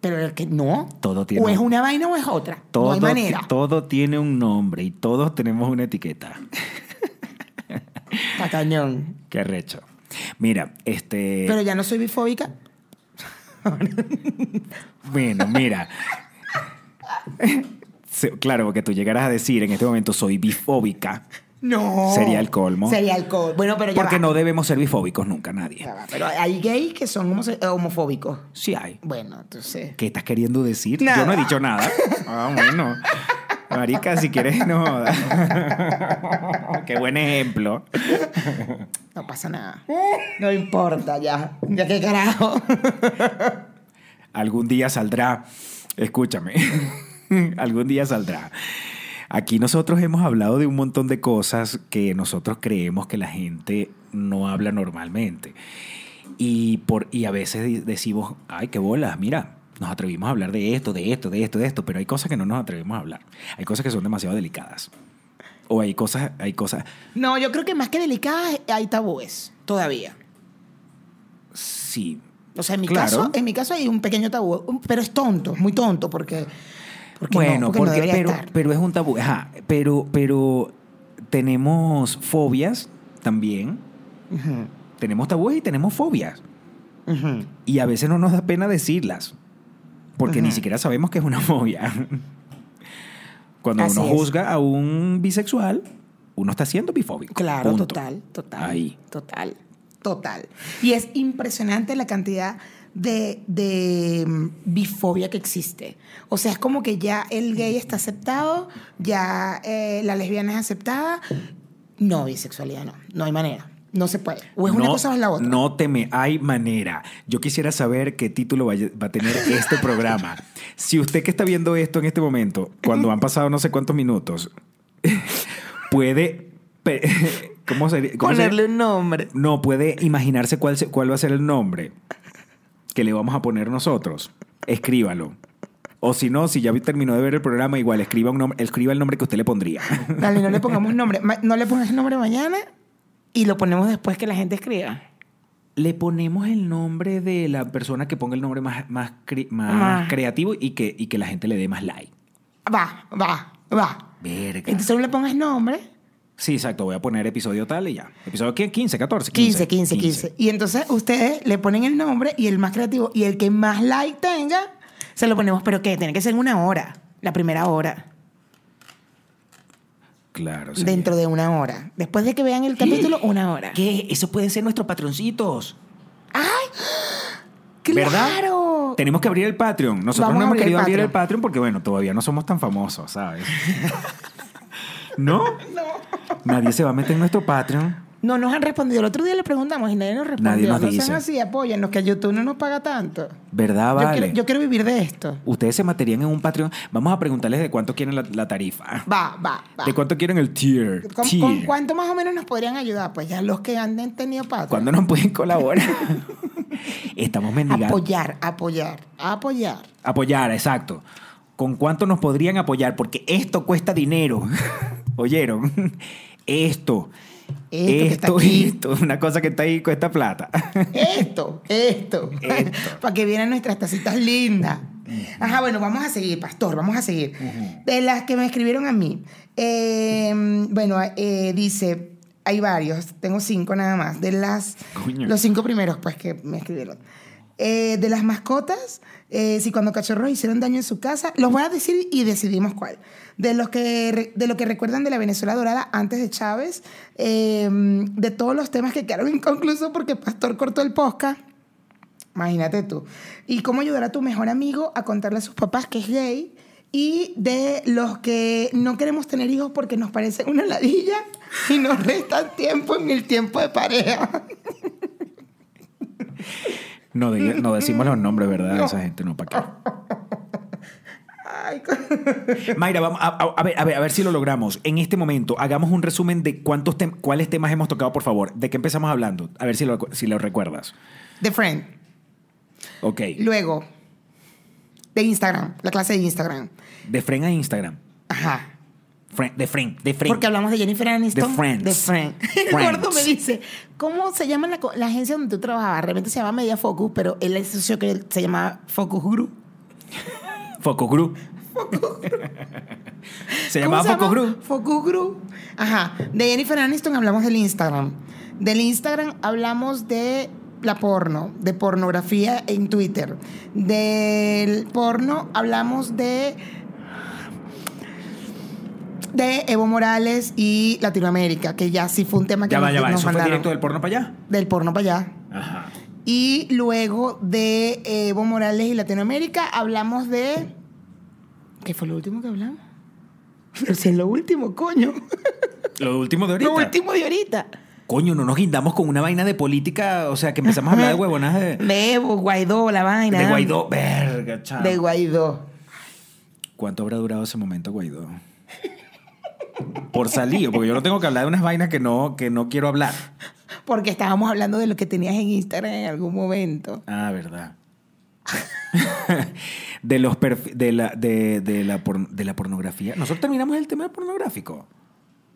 Pero el que no, Todo tiene o es un- una vaina o es otra. Todo, no hay manera. todo tiene un nombre y todos tenemos una etiqueta. Está cañón. Qué recho. Mira, este. Pero ya no soy bifóbica. Bueno, mira. Claro, porque tú llegaras a decir en este momento soy bifóbica, No. Sería el colmo. Sería el colmo. Bueno, pero ya porque va. no debemos ser bifóbicos nunca, nadie. Va, Pero hay gays que son homofóbicos. Sí hay. Bueno, entonces. ¿Qué estás queriendo decir? Nada. Yo no he dicho nada. Ah, bueno. Marica, si quieres, no. Qué buen ejemplo. No pasa nada. No importa, ya. Ya qué carajo. Algún día saldrá. Escúchame. Algún día saldrá. Aquí nosotros hemos hablado de un montón de cosas que nosotros creemos que la gente no habla normalmente. Y, por, y a veces decimos, ay, qué bolas, mira, nos atrevimos a hablar de esto, de esto, de esto, de esto, pero hay cosas que no nos atrevemos a hablar. Hay cosas que son demasiado delicadas. O hay cosas, hay cosas, No, yo creo que más que delicadas hay tabúes todavía. sí. O sea, en mi Claro. caso, en mi caso hay un pequeño tabú, pero es tonto, muy tonto, porque, porque no, bueno, porque no pero, estar. pero es un tabú. Ajá, pero, pero tenemos fobias también. Tenemos tabúes y tenemos fobias. Y a veces no nos da pena decirlas. Porque ni siquiera sabemos que es una fobia. Cuando Así uno es. juzga a un bisexual, uno está siendo bifóbico. Claro, Punto. total, total. Ahí. Total, total. Y es impresionante la cantidad de, de mm, bifobia que existe. O sea, es como que ya el gay está aceptado, ya eh, la lesbiana es aceptada. No, bisexualidad no. No hay manera. No se puede. O es una No- cosa o es la otra. No te me hay manera. Yo quisiera saber qué título va a tener este programa. Si usted que está viendo esto en este momento, cuando han pasado no sé cuántos minutos, puede. ¿Cómo sería? cómo sería? Ponerle un nombre. No, puede imaginarse cuál, cuál va a ser el nombre que le vamos a poner nosotros. Escríbalo. O si no, si ya terminó de ver el programa, igual escriba, un nombre, escriba el nombre que usted le pondría. Dale, no le pongamos nombre. No le pongas nombre mañana y lo ponemos después que la gente escriba. Le ponemos el nombre de la persona que ponga el nombre más, más, cre- más Ah. creativo y que, y que la gente le dé más like. Va, va, va. Verga. Entonces no le pongas nombre. Sí, exacto. Voy a poner episodio tal y ya. Episodio ¿qué? 15, 14, 15, 15, 15. Y entonces ustedes le ponen el nombre y el más creativo y el que más like tenga, se lo ponemos. ¿Pero qué? Tiene que ser en una hora. La primera hora. Claro. Dentro de una hora. Después de que vean el capítulo, una hora. ¿Qué? Eso pueden ser nuestros patroncitos. ¡Claro! ¿Verdad? Tenemos que abrir el Patreon. Nosotros Vamos no hemos querido abrir el Patreon. Patreon porque, bueno, todavía no somos tan famosos, ¿sabes? ¿No? No. Nadie se va a meter en nuestro Patreon. No nos han respondido. El otro día le preguntamos y nadie nos respondió. Nadie nos no dice. sean así, apóyennos, que YouTube no nos paga tanto. ¿Verdad, Yo vale? quiero, yo quiero vivir de esto. Ustedes se meterían en un Patreon. Vamos a preguntarles de cuánto quieren la, la tarifa. Va, va, va. ¿De cuánto quieren el tier? ¿Con, Tier. con cuánto más o menos nos podrían ayudar? Pues ya los que han tenido Patreon. ¿Cuándo nos pueden colaborar? Estamos mendigando. Apoyar, apoyar, apoyar. Apoyar, exacto. ¿Con cuánto nos podrían apoyar? Porque esto cuesta dinero. ¿Oyeron? Esto. Esto que está esto, aquí. esto, una cosa que está ahí cuesta plata. Esto, esto. Esto. Para que vienen nuestras tacitas lindas. Ajá, bueno, vamos a seguir, pastor, vamos a seguir. De las que me escribieron a mí. eh, bueno, eh, dice, hay varios, tengo cinco nada más. De las, Coño. los cinco primeros, pues, que me escribieron. Eh, de las mascotas, eh, si cuando cachorros hicieron daño en su casa, los voy a decir y decidimos cuál. De, los que, de lo que recuerdan de la Venezuela dorada antes de Chávez, eh, de todos los temas que quedaron inconclusos porque Pastor cortó el podcast. Imagínate tú. ¿Y cómo ayudar a tu mejor amigo a contarle a sus papás que es gay? Y de los que no queremos tener hijos porque nos parecen una ladilla y nos restan tiempo en el tiempo de pareja. No, diga- no decimos los nombres, ¿verdad? Esa gente no, ¿para qué? Ay, Mayra, vamos a ver, a, ver, a ver si lo logramos. En este momento, hagamos un resumen de cuántos tem- cuáles temas hemos tocado, por favor. ¿De qué empezamos hablando? A ver si lo, si lo recuerdas. The Friend. Ok. Luego, de Instagram, la clase de Instagram. De Friend a Instagram. Ajá. Friend- de Friend, de Friend. Porque hablamos de Jennifer Aniston. The Friends. The Friend. Gordo me dice, ¿cómo se llama la, agencia donde tú trabajabas? Realmente se llama Media Focus, pero él asoció que se llamaba Focus Group. Focus Group. se llamaba ¿Cómo Focus llama? Group. Focus Group. Ajá. De Jennifer Aniston hablamos del Instagram. Del Instagram hablamos de la porno, de pornografía en Twitter. Del porno hablamos de de Evo Morales y Latinoamérica, que ya sí fue un tema que Ya va, nos, ya va. nos ¿Eso fue mandaron. directo del porno para allá? del porno para allá. Ajá. Y luego de Evo Morales y Latinoamérica hablamos de ¿Qué fue lo último que hablamos? Pero si es lo último, coño. Lo último de ahorita. Lo último de ahorita. Coño, no nos guindamos con una vaina de política, o sea, que empezamos a hablar de huevonas de, De Evo, Guaidó, la vaina. de Guaidó. Verga, chao. De Guaidó. ¿Cuánto habrá durado ese momento Guaidó? Por salir, porque yo no tengo que hablar de unas vainas que no, que no quiero hablar. Porque estábamos hablando de lo que tenías en Instagram en algún momento. Ah, verdad. de los de la de, de la por- de la pornografía. Nosotros terminamos el tema pornográfico.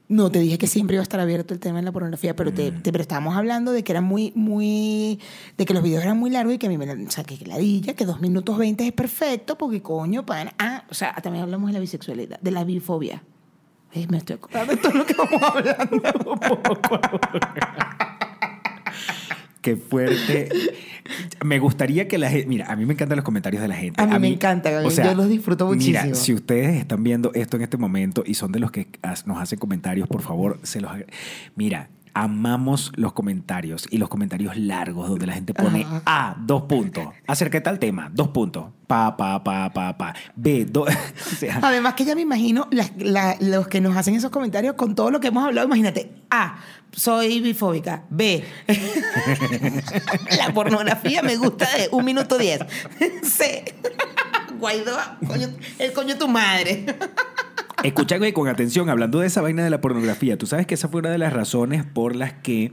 No, te dije que siempre iba a estar abierto el tema de la pornografía, pero, te, te- pero estábamos hablando de que era muy, muy, de que los videos eran muy largos y que a mí me, la- o sea, que ladilla, que dos minutos veinte es perfecto, porque coño, pan, ah, o sea, también hablamos de la bisexualidad, de la bifobia. Eh, me estoy acordando de todo lo que vamos hablando. Qué fuerte. Me gustaría que la gente. Mira, a mí me encantan los comentarios de la gente. A mí me encantan, a mí- yo los disfruto muchísimo. Mira, si ustedes están viendo esto en este momento y son de los que nos hacen comentarios, por favor, se los. Mira, amamos los comentarios y los comentarios largos donde la gente pone Ajá. A, dos puntos. Acerca tal tema, dos puntos. Pa, pa, pa, pa, pa. B, dos. o sea, Además que ya me imagino las- la- los que nos hacen esos comentarios con todo lo que hemos hablado. Imagínate, A, soy bifóbica. B, la pornografía me gusta de un minuto diez. C, Guaidó, coño, el coño de tu madre. Escúchame con atención, hablando de esa vaina de la pornografía, tú sabes que esa fue una de las razones por las que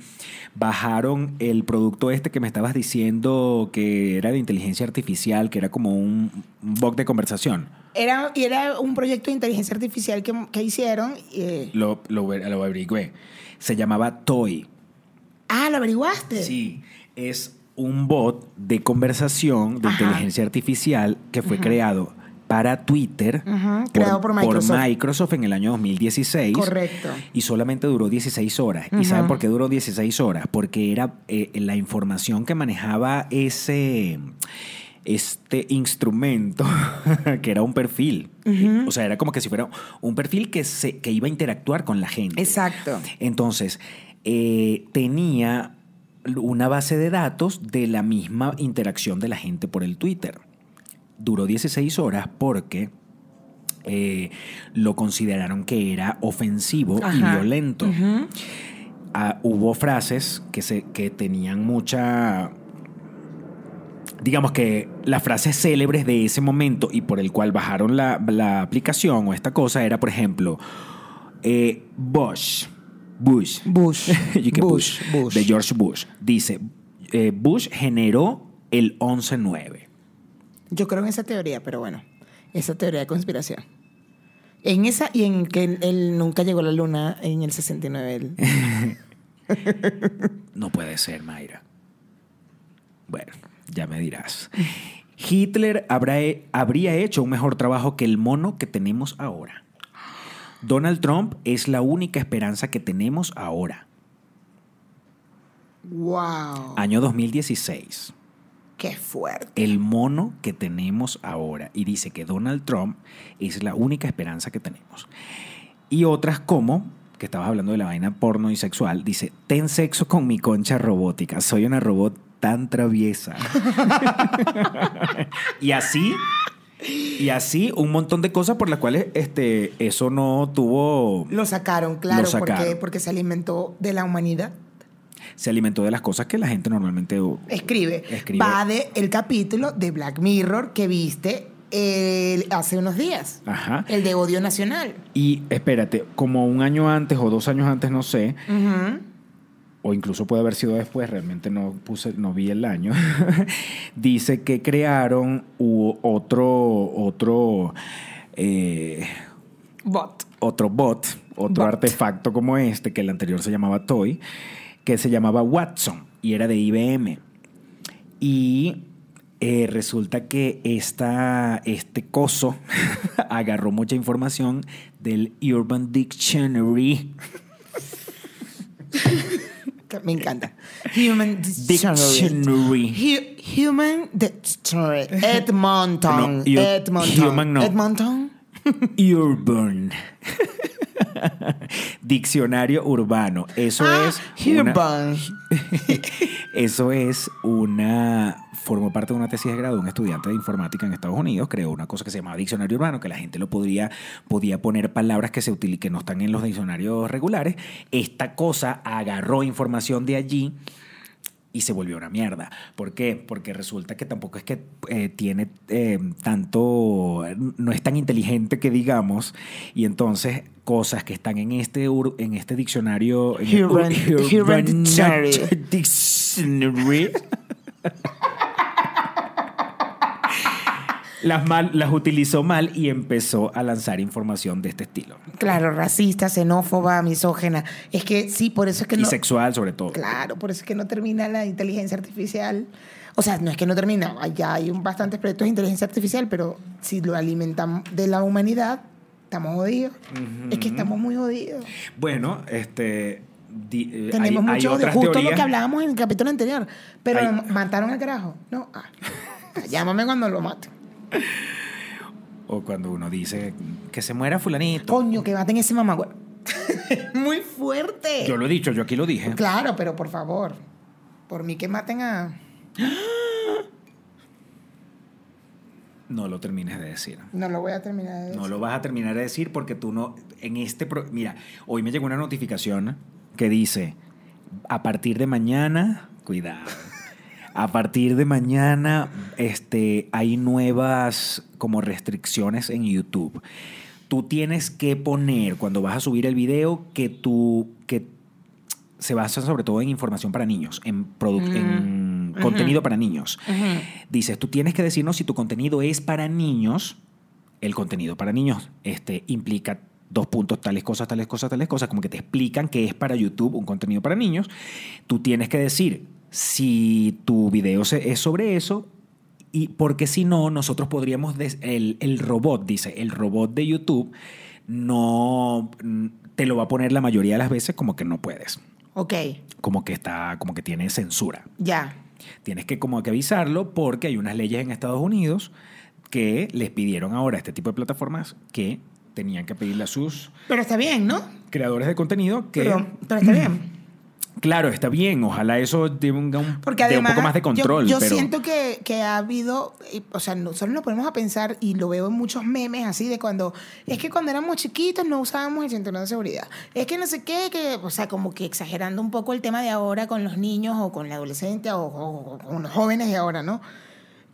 bajaron el producto este que me estabas diciendo que era de inteligencia artificial, que era como un, bot de conversación. Era, y era un proyecto de inteligencia artificial que, que hicieron. eh, Lo, lo, lo averigüé. Se llamaba Toy. ah, ¿lo averiguaste? Sí, es un bot de conversación de Ajá. inteligencia artificial que fue creado para Twitter creado por Microsoft. Microsoft en el año 2016. Correcto. Y solamente duró 16 horas. ¿Y saben por qué duró 16 horas? Porque era eh, la información que manejaba ese este instrumento que era un perfil. O sea, era como que si fuera un perfil que, se, que iba a interactuar con la gente. Exacto. Entonces, eh, tenía una base de datos de la misma interacción de la gente por el Twitter. Duró 16 horas porque eh, lo consideraron que era ofensivo y violento. Ah, hubo frases que, se, que tenían mucha... Digamos que las frases célebres de ese momento y por el cual bajaron la, la aplicación o esta cosa era, por ejemplo, eh, Bush. Bush. Bush. Bush. Bush. De George Bush. Dice, eh, Bush generó el 11-9. Yo creo en esa teoría, pero bueno, esa teoría de conspiración. En esa y en que él nunca llegó a la luna en el 69. él. No puede ser, Mayra. Bueno, ya me dirás. Hitler habrá habría hecho un mejor trabajo que el mono que tenemos ahora. Donald Trump es la única esperanza que tenemos ahora. ¡Wow! Año 2016. ¡Qué fuerte! El mono que tenemos ahora. Y dice que Donald Trump es la única esperanza que tenemos. Y otras como, que estabas hablando de la vaina porno y sexual, dice, ten sexo con mi concha robótica. Soy una robot tan traviesa. y así, y así un montón de cosas por las cuales este, eso no tuvo... Lo sacaron, claro, Lo sacaron. Porque, porque se alimentó de la humanidad. Se alimentó de las cosas que la gente normalmente... Escribe. Escribe. Va de el capítulo de Black Mirror que viste el- hace unos días. Ajá. El de odio nacional. Y espérate, como un año antes o dos años antes, no sé, o incluso puede haber sido después, realmente no puse, no vi el año, dice que crearon otro, otro, eh, Bot. otro bot, otro Bot. artefacto como este, que el anterior se llamaba Toy, que se llamaba Watson y era de IBM. Y eh, resulta que esta, este coso agarró mucha información del Urban Dictionary. Me encanta. Human Dictionary. Hu- human Dictionary. Edmonton. No, Edmonton. human no. Edmonton. Urban. Diccionario urbano. Eso Ah, es. una- urban. Eso es una. Formó parte de una tesis de grado. Un estudiante de informática en Estados Unidos creó una cosa que se llamaba diccionario urbano, que la gente lo podría, podía poner palabras que, se utili- que no están en los diccionarios regulares. Esta cosa agarró información de allí y se volvió una mierda. ¿Por qué? Porque resulta que tampoco es que eh, tiene eh, tanto, no es tan inteligente que digamos, y entonces cosas que están en este en este diccionario, en el Dictionary. Las mal, las utilizó mal y empezó a lanzar información de este estilo Claro, racista, xenófoba, misógena. Es que sí, por eso es que y no. sexual sobre todo. Claro, por eso es que no termina la inteligencia artificial. O sea, no es que no termina, ya hay un, bastantes proyectos de inteligencia artificial, pero si lo alimentamos de la humanidad, estamos jodidos. Es que estamos muy jodidos. Bueno, este di- eh, Tenemos hay, hay mucho otras justo lo que hablábamos en el capítulo anterior. Pero Hay- mataron al carajo. No, ah, llámame cuando lo maten. O cuando uno dice que se muera fulanito. Coño, que maten ese mamagüey. muy fuerte. Yo lo he dicho, yo aquí lo dije. Claro, pero por favor, por mí que maten a... No lo termines de decir. No lo voy a terminar de decir. No lo vas a terminar de decir porque tú no. En este. pro- Mira, hoy me llegó una notificación que dice: a partir de mañana, cuidado. A partir de mañana, este, hay nuevas como restricciones en YouTube. Tú tienes que poner cuando vas a subir el video que tú que se basa sobre todo en información para niños, en, produ- en contenido para niños. Dices, tú tienes que decirnos si tu contenido es para niños. El contenido para niños este, implica dos puntos, tales cosas, tales cosas, tales cosas, como que te explican que es para YouTube un contenido para niños. Tú tienes que decir si tu video es sobre eso. Y porque si no, nosotros podríamos, des- el, el robot, dice, el robot de YouTube no mm, te lo va a poner la mayoría de las veces como que no puedes, Ok, como que está, como que tiene censura. ya. Tienes que como que avisarlo porque hay unas leyes en Estados Unidos que les pidieron ahora a este tipo de plataformas que tenían que pedirle a sus Pero está bien, ¿no? creadores de contenido que... Pero, pero está bien. Claro, está bien. Ojalá eso tenga un, Porque dé además, un poco más de control. yo, pero siento que, que ha habido, o sea, nosotros nos ponemos a pensar y lo veo en muchos memes así de cuando, es que cuando éramos chiquitos no usábamos el cinturón de seguridad. Es que no sé qué, que, o sea, como que exagerando un poco el tema de ahora con los niños o con la adolescente o, o- o con los jóvenes de ahora, ¿no?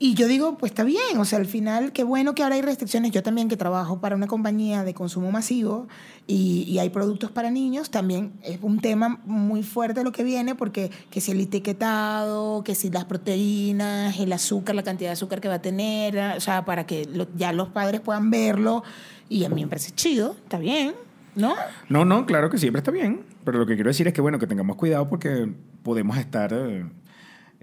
Y yo digo, pues está bien, o sea, al final, qué bueno que ahora hay restricciones. Yo también que trabajo para una compañía de consumo masivo y, y hay productos para niños, también es un tema muy fuerte lo que viene porque que si el etiquetado, que si las proteínas, el azúcar, la cantidad de azúcar que va a tener, o sea, para que ya los padres puedan verlo. Y a mí me parece chido, está bien, ¿no? No, no, claro que siempre está bien. Pero lo que quiero decir es que, bueno, que tengamos cuidado porque podemos estar... eh,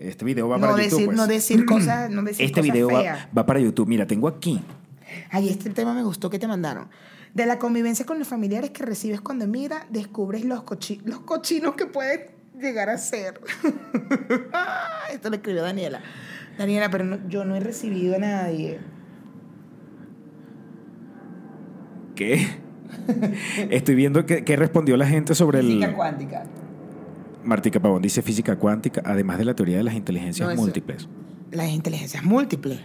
este video va No para decir, YouTube. pues. no decir cosas, no decir este cosas video va, feas. va para YouTube. Mira, tengo aquí. Ay, este tema me gustó que te mandaron. De la convivencia con los familiares que recibes cuando mira, descubres los, cochi- los cochinos que pueden llegar a ser. Ah, Esto lo escribió Daniela. Daniela, pero no- yo no he recibido a nadie. ¿Qué? Estoy viendo qué respondió la gente sobre el... Física cuántica. Martica Pavón dice física cuántica, además de la teoría de las inteligencias No, múltiples. Las inteligencias múltiples.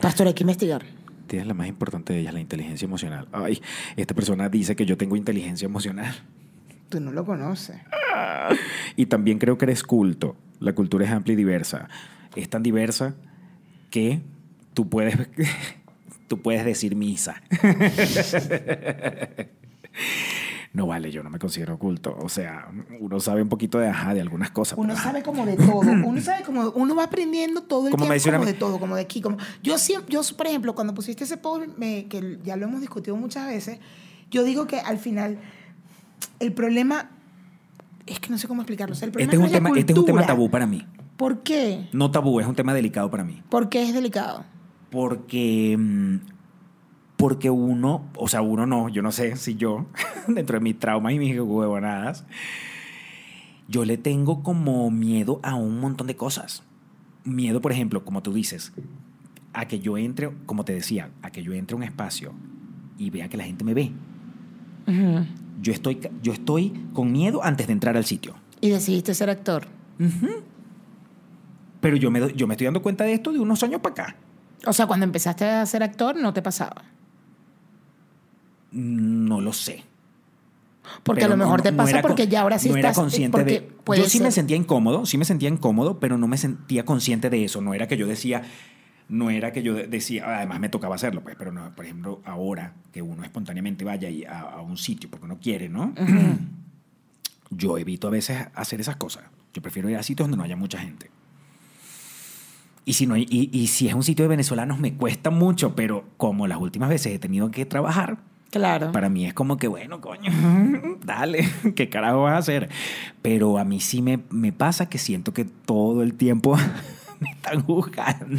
Pastor, hay que investigar. Tienes la más importante de ellas, la inteligencia emocional. Ay, esta persona dice que yo tengo inteligencia emocional. Tú no lo conoces. Y también creo que eres culto. La cultura es amplia y diversa. Es tan diversa que tú puedes, tú puedes decir misa. No vale, yo no me considero culto. O sea, uno sabe un poquito de ajá, de algunas cosas. Uno pero, ajá. sabe como de todo. Uno sabe como uno va aprendiendo todo el Como tiempo como de todo, como de aquí, como yo siempre yo por ejemplo, cuando pusiste ese post me- que ya lo hemos discutido muchas veces, yo digo que al final el problema es que no sé cómo explicarlo, o sea, el problema Este es, un tema, este es un tema tabú para mí. ¿Por qué? No tabú, es un tema delicado para mí. ¿Por qué es delicado? Porque, mm, porque uno, o sea, uno no, yo no sé si yo, dentro de mis traumas y mis huevonadas, yo le tengo como miedo a un montón de cosas. Miedo, por ejemplo, como tú dices, a que yo entre, como te decía, a que yo entre a un espacio y vea que la gente me ve. Yo estoy, yo estoy con miedo antes de entrar al sitio. Y decidiste ser actor. Pero yo me, yo me estoy dando cuenta de esto de unos años para acá. O sea, cuando empezaste a ser actor no te pasaba. No lo sé. Porque Pero a lo no- mejor te no pasa era con- porque ya ahora sí no estás era consciente porque de puede yo sí me sentía incómodo sí me sentía incómodo pero no me sentía consciente de eso. No era que yo decía no era que yo de- decía además me tocaba hacerlo pues pero no por ejemplo ahora que uno espontáneamente vaya a, a un sitio porque uno quiere no yo evito a veces hacer esas cosas. Yo prefiero ir a sitios donde no haya mucha gente. Y si, no y si es un sitio de venezolanos me cuesta mucho pero como las últimas veces he tenido que trabajar Claro. para mí es como que, bueno, coño, dale, ¿qué carajo vas a hacer? Pero a mí sí me, me pasa que siento que todo el tiempo me están juzgando.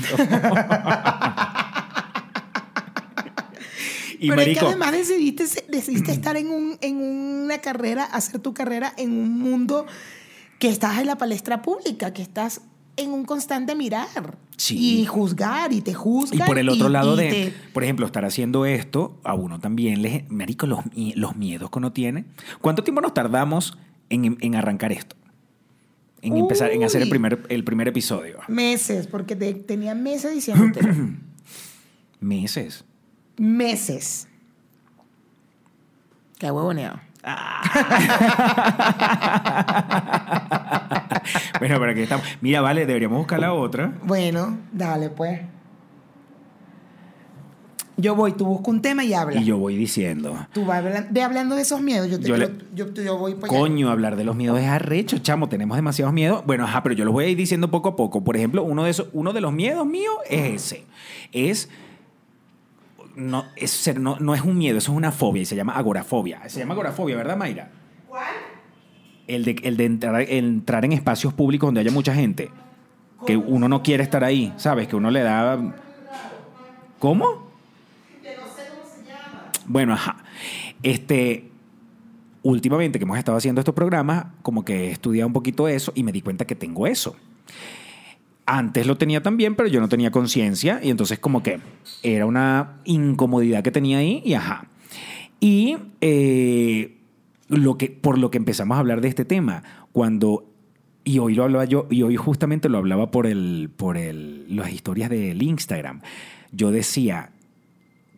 y Pero es que además decidiste, decidiste estar en, un, en una carrera, hacer tu carrera en un mundo que estás en la palestra pública, que estás en un constante mirar Sí. y juzgar y te juzgan. y por el otro y- lado y de, te- por ejemplo, estar haciendo esto, a uno también le, marico, los, los miedos que uno tiene. ¿Cuánto tiempo nos tardamos en, en arrancar esto? En empezar, en hacer el primer, el primer episodio. Meses, porque te, tenía meses diciéndote. Meses. meses. Qué huevoneado. Bueno, pero aquí estamos. Mira, vale, deberíamos buscar la otra. Bueno, dale pues. Yo voy, tú busca un tema y habla. Y yo voy diciendo, Tú vas hablan- ve hablando de esos miedos. Yo, te, Yo yo, le- yo, yo voy para allá. coño, hablar de los miedos es arrecho, chamo. Tenemos demasiados miedos. Bueno, ajá, pero yo los voy a ir diciendo poco a poco. Por ejemplo, uno de, esos, uno de los miedos míos es ese. Es. No es, ser- no, no es un miedo, eso es una fobia y se llama agorafobia. Se llama agorafobia, ¿verdad, Mayra? ¿Cuál? El de, entrar en espacios públicos donde haya mucha gente. Que uno no quiere estar ahí, ¿sabes? Que uno le da. ¿Cómo? Bueno, ajá. Este. Últimamente que hemos estado haciendo estos programas, como que he estudiado un poquito eso y me di cuenta que tengo eso. Antes lo tenía también, pero yo no tenía conciencia y entonces como que era una incomodidad que tenía ahí y ajá. Y eh, lo que, por lo que empezamos a hablar de este tema, cuando, y hoy lo hablaba yo, y hoy justamente lo hablaba por, el, por el, las historias del Instagram, yo decía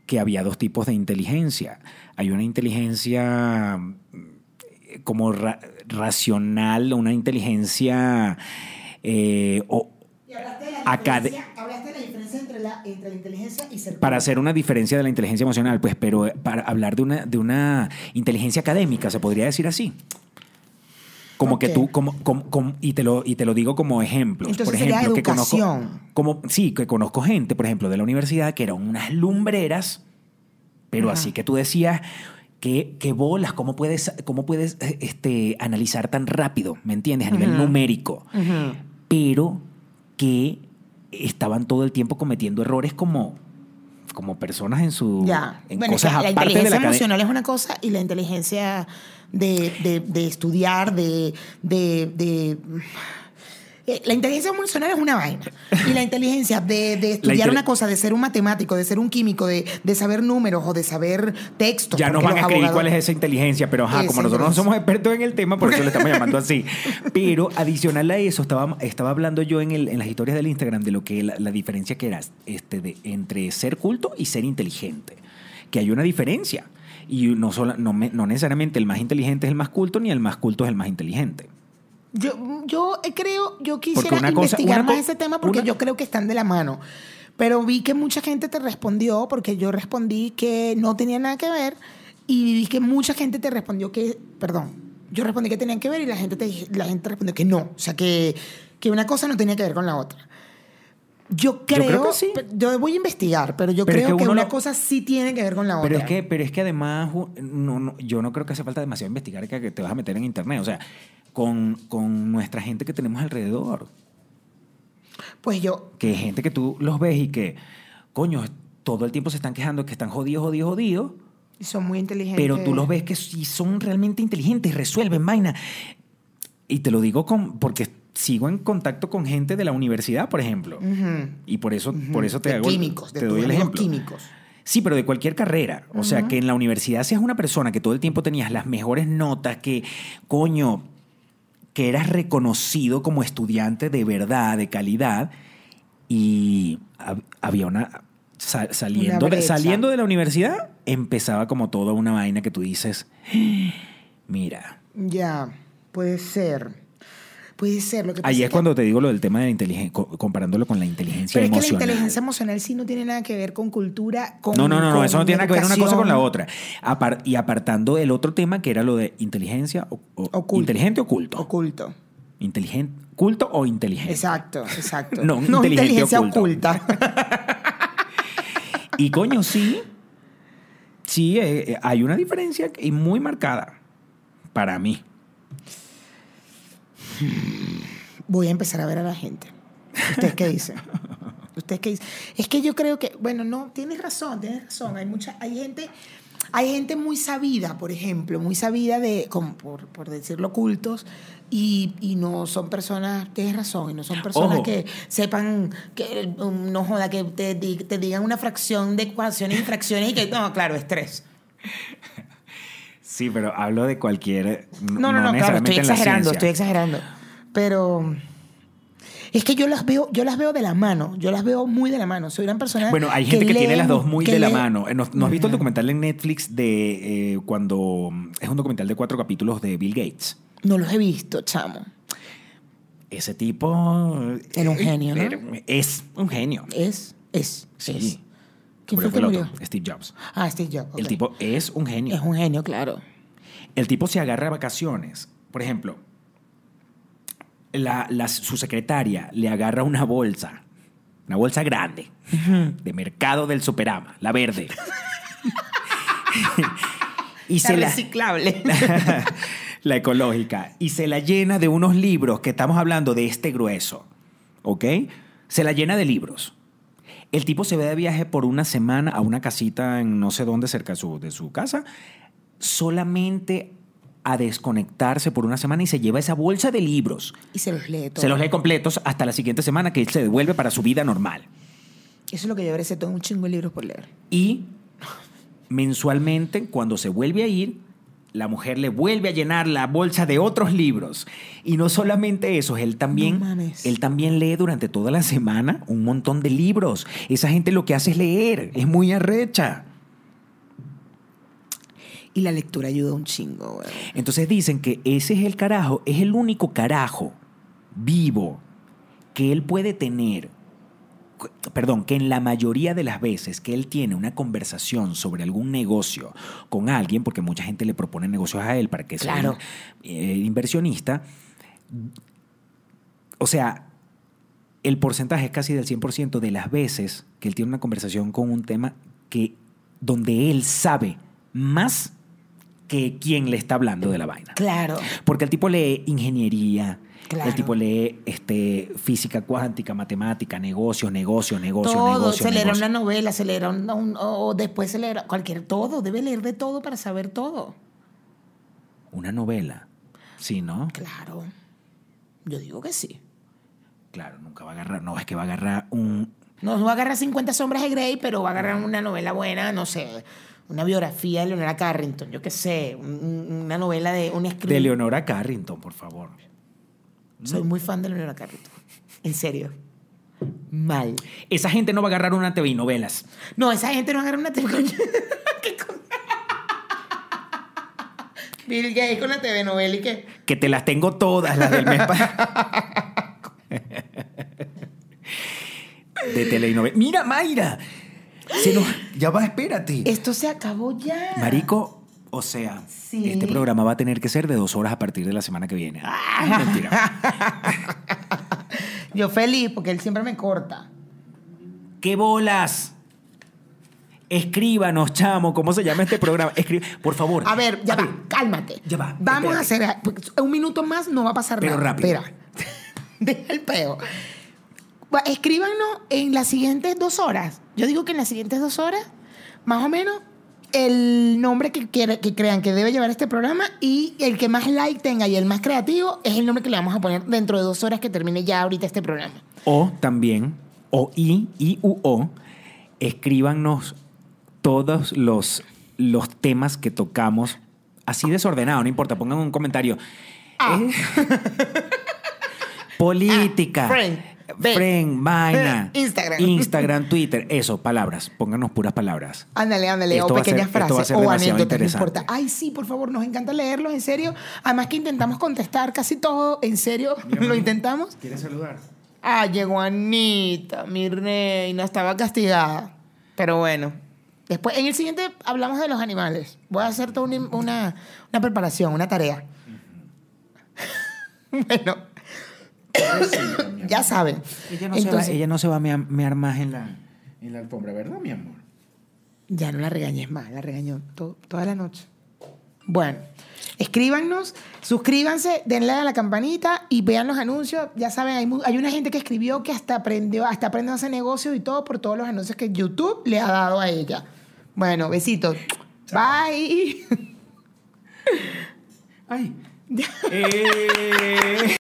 que había dos tipos de inteligencia. Hay una inteligencia mm, como ra- racional, una inteligencia... eh, o- Y hablaste de la Acá de- diferencia, hablaste de la diferencia entre la, entre la inteligencia y ser para hacer una diferencia de la inteligencia emocional, pues, pero para hablar de una, de una inteligencia académica, se podría decir así. Como que tú, como, como- como- y, te lo, y te lo digo como ejemplos. Entonces por sería ejemplo, que conozco. Como, sí, que conozco gente, por ejemplo, de la universidad que eran unas lumbreras, pero Ajá. así que tú decías. ¿Qué, qué bolas? ¿Cómo puedes, cómo puedes eh, este, analizar tan rápido? ¿Me entiendes? A nivel numérico pero que estaban todo el tiempo cometiendo errores como, como personas en su Ya. en Bueno, cosas la aparte de inteligencia la emocional es una cosa y la inteligencia de, de- de estudiar, de, la inteligencia emocional es una vaina. Y la inteligencia de, de estudiar una cosa, de ser un matemático, de ser un químico, de, de saber números o de saber textos. Ya nos van a escribir abogados- cuál es esa inteligencia, pero ajá, como nosotros no somos expertos en el tema, por eso le estamos llamando así. Pero adicional a eso, estaba, estaba hablando yo en, el, en las historias del Instagram de lo que la, la diferencia que era este, de, entre ser culto y ser inteligente. Que hay una diferencia. Y no, sola- no, me- no necesariamente el más inteligente es el más culto, ni el más culto es el más inteligente. Yo, yo creo, yo quisiera cosa- investigar una más co- ese tema porque una- yo creo que están de la mano. Pero vi que mucha gente te respondió porque yo respondí que no tenía nada que ver y vi que mucha gente te respondió que, perdón, yo respondí que tenían que ver y la gente, te, la gente respondió que no. O sea, que, que una cosa no tenía que ver con la otra. Yo creo, creo que sí. yo voy a investigar, pero yo Pero es creo que que, uno una lo- cosa sí tiene que ver con la Pero otra. es que, pero es que además, no, no, yo no creo que hace falta demasiado investigar que, que te vas a meter en internet. O sea, con, con nuestra gente que tenemos alrededor. Pues yo, que gente que tú los ves y que, coño, todo el tiempo se están quejando que están jodidos, jodidos, jodidos, son muy inteligentes. pero tú los ves que sí son realmente inteligentes, resuelven vaina. Y te lo digo con, porque sigo en contacto con gente de la universidad, por ejemplo. Y por eso, por eso te de hago, químicos, de te tus doy el ejemplo. químicos. Sí, pero de cualquier carrera. O sea, que en la universidad seas una persona que todo el tiempo tenías las mejores notas, que, coño, que eras reconocido como estudiante de verdad, de calidad, y hab- había una... sa- saliendo, brecha. saliendo de la universidad, empezaba como toda una vaina que tú dices, mira, Ya, puede ser. Puede ser lo que pasa ahí es es que- cuando te digo lo del tema de la inteligencia, comparándolo con la inteligencia Pero es que la emocional. inteligencia emocional sí no tiene nada que ver con cultura, con No, no, no, no, eso no tiene nada que ver una cosa con la otra. Apar- y apartando el otro tema que era lo de inteligencia o, o- Oculto. inteligente o culto. Oculto. Inteligente, culto o inteligente. Exacto, exacto. No, inteligente inteligencia oculto. oculta. Y coño, sí, sí, eh, eh, hay una diferencia y muy marcada para mí. Voy a empezar a ver a la gente. ¿Ustedes qué dicen? ¿Ustedes qué dicen? Es que yo creo que, bueno, no, tienes razón, tienes razón. Hay mucha, hay gente, hay gente muy sabida, por ejemplo, muy sabida de, como por, por decirlo, cultos, y, y no son personas, tienes razón, y no son personas Ojo. que sepan, que um, no joda, que te, te digan una fracción de ecuaciones y fracciones y que, no, claro, es tres. Sí, pero hablo de cualquier. No, no, no, claro, estoy exagerando, estoy exagerando. Pero es que yo las veo, yo las veo de la mano, yo las veo muy de la mano. Soy una persona Bueno, hay gente que, tiene las dos mu- muy de la mano. Eh, ¿No, no has visto el documental en Netflix de eh, cuando es un documental de cuatro capítulos de Bill Gates? No los he visto, chamo. Ese tipo Era un genio, ¿no? es un genio. Es, es, Sí. es. ¿Quién fue que el murió? otro, Steve Jobs. Ah, Steve Jobs. El tipo es un genio. es un genio, claro. El tipo se agarra a vacaciones. Por ejemplo, la- la- su secretaria le agarra una bolsa, una bolsa grande, de mercado del Superama, la verde. y se la, reciclable. la ecológica, y se la llena de unos libros que estamos hablando de este grueso, ¿ok? Se la llena de libros. El tipo se ve de viaje por una semana a una casita en no sé dónde cerca de su, de su casa, solamente a desconectarse por una semana y se lleva esa bolsa de libros. y se los lee todo. Se los lee completos hasta la siguiente semana que él se devuelve para su vida normal. Eso es lo que yo veré, tengo un chingo de libros por leer. Y mensualmente, cuando se vuelve a ir, la mujer le vuelve a llenar la bolsa de otros libros. Y no solamente eso, él también, No él también lee durante toda la semana un montón de libros. Esa gente lo que hace es leer, es muy arrecha. Y la lectura ayuda un chingo, güey. Entonces dicen que ese es el carajo, es el único carajo vivo que él puede tener. Perdón, que en la mayoría de las veces que él tiene una conversación sobre algún negocio con alguien, porque mucha gente le propone negocios a él para que sea Claro. eh, inversionista, o sea, el porcentaje es casi del 100% de las veces que él tiene una conversación con un tema que donde él sabe más que quien le está hablando de la vaina. Claro. Porque el tipo lee ingeniería, Claro. el tipo lee este, física cuántica, matemática, negocios, negocios, negocios, todo, negocios. se leerá una novela, se leerá un, un- o después se leerá cualquier todo, debe leer de todo para saber todo. Una novela. Sí, ¿no? Claro. Yo digo que sí. Claro, nunca va a agarrar. No, es que va a agarrar un. No va a agarrar 50 sombras de Grey, pero va a agarrar una novela buena, no sé, una biografía de Leonora Carrington, yo qué sé, un- una novela de un De escritor. Leonora Carrington, por favor. Soy muy fan de Leonora Carrington. En serio. Mal. Esa gente no va a agarrar una TV y novelas. No, esa gente no agarra una TV con... ¿Qué con- Bill Gates con la TV novela y que... Que te las tengo todas, las del mes De telenovela. Mira, Mayra. Se nos- Ya va, espérate. Esto se acabó ya. Marico, o sea, Sí. este programa va a tener que ser de dos horas a partir de la semana que viene. Ah, mentira. Yo feliz porque él siempre me corta. ¡Qué bolas! Escríbanos, chamo, ¿cómo se llama este programa? Escri- Por favor. A ver, ya A va, ver, cálmate. Ya va, Vamos a hacer porque un minuto más, no va a pasar Pero nada. rápido. Espera. Deja el peo. Escríbanos en las siguientes dos horas. Yo digo que en las siguientes dos horas, más o menos, el nombre que, quiere- que crean que debe llevar este programa y el que más like tenga y el más creativo es el nombre que le vamos a poner dentro de dos horas que termine ya ahorita este programa. O también, o I, I, U, O, escríbanos todos los, los temas que tocamos así desordenado, no importa, pongan un comentario. Ah. Eh, política. Ah, friend, vaina. Instagram. Instagram, Twitter. Eso, palabras. Pónganos puras palabras. Ándale, ándale, Esto o ser- pequeñas frases o anécdotas, no importa. Ay, sí, por favor, nos encanta leerlos, en serio. Además que intentamos contestar casi todo, en serio, lo intentamos. ¿Quieres saludar? Ah, llegó Anita, mi reina, estaba castigada. Pero bueno, después, en el siguiente hablamos de los animales. Voy a hacer toda una, una, una preparación, una tarea. bueno, ya saben. Ella no, se, va, Entonces, ella no se va a mea- mear más en la, en la alfombra, ¿verdad, mi amor? Ya no la regañes más, la regañó to- toda la noche. Bueno, escríbanos, suscríbanse, denle a la campanita y vean los anuncios. Ya saben, hay, hay una gente que escribió que hasta aprendió, hasta aprendió a hacer negocios y todo por todos los anuncios que YouTube le ha dado a ella. Bueno, besitos. Bye. Ay. Eh.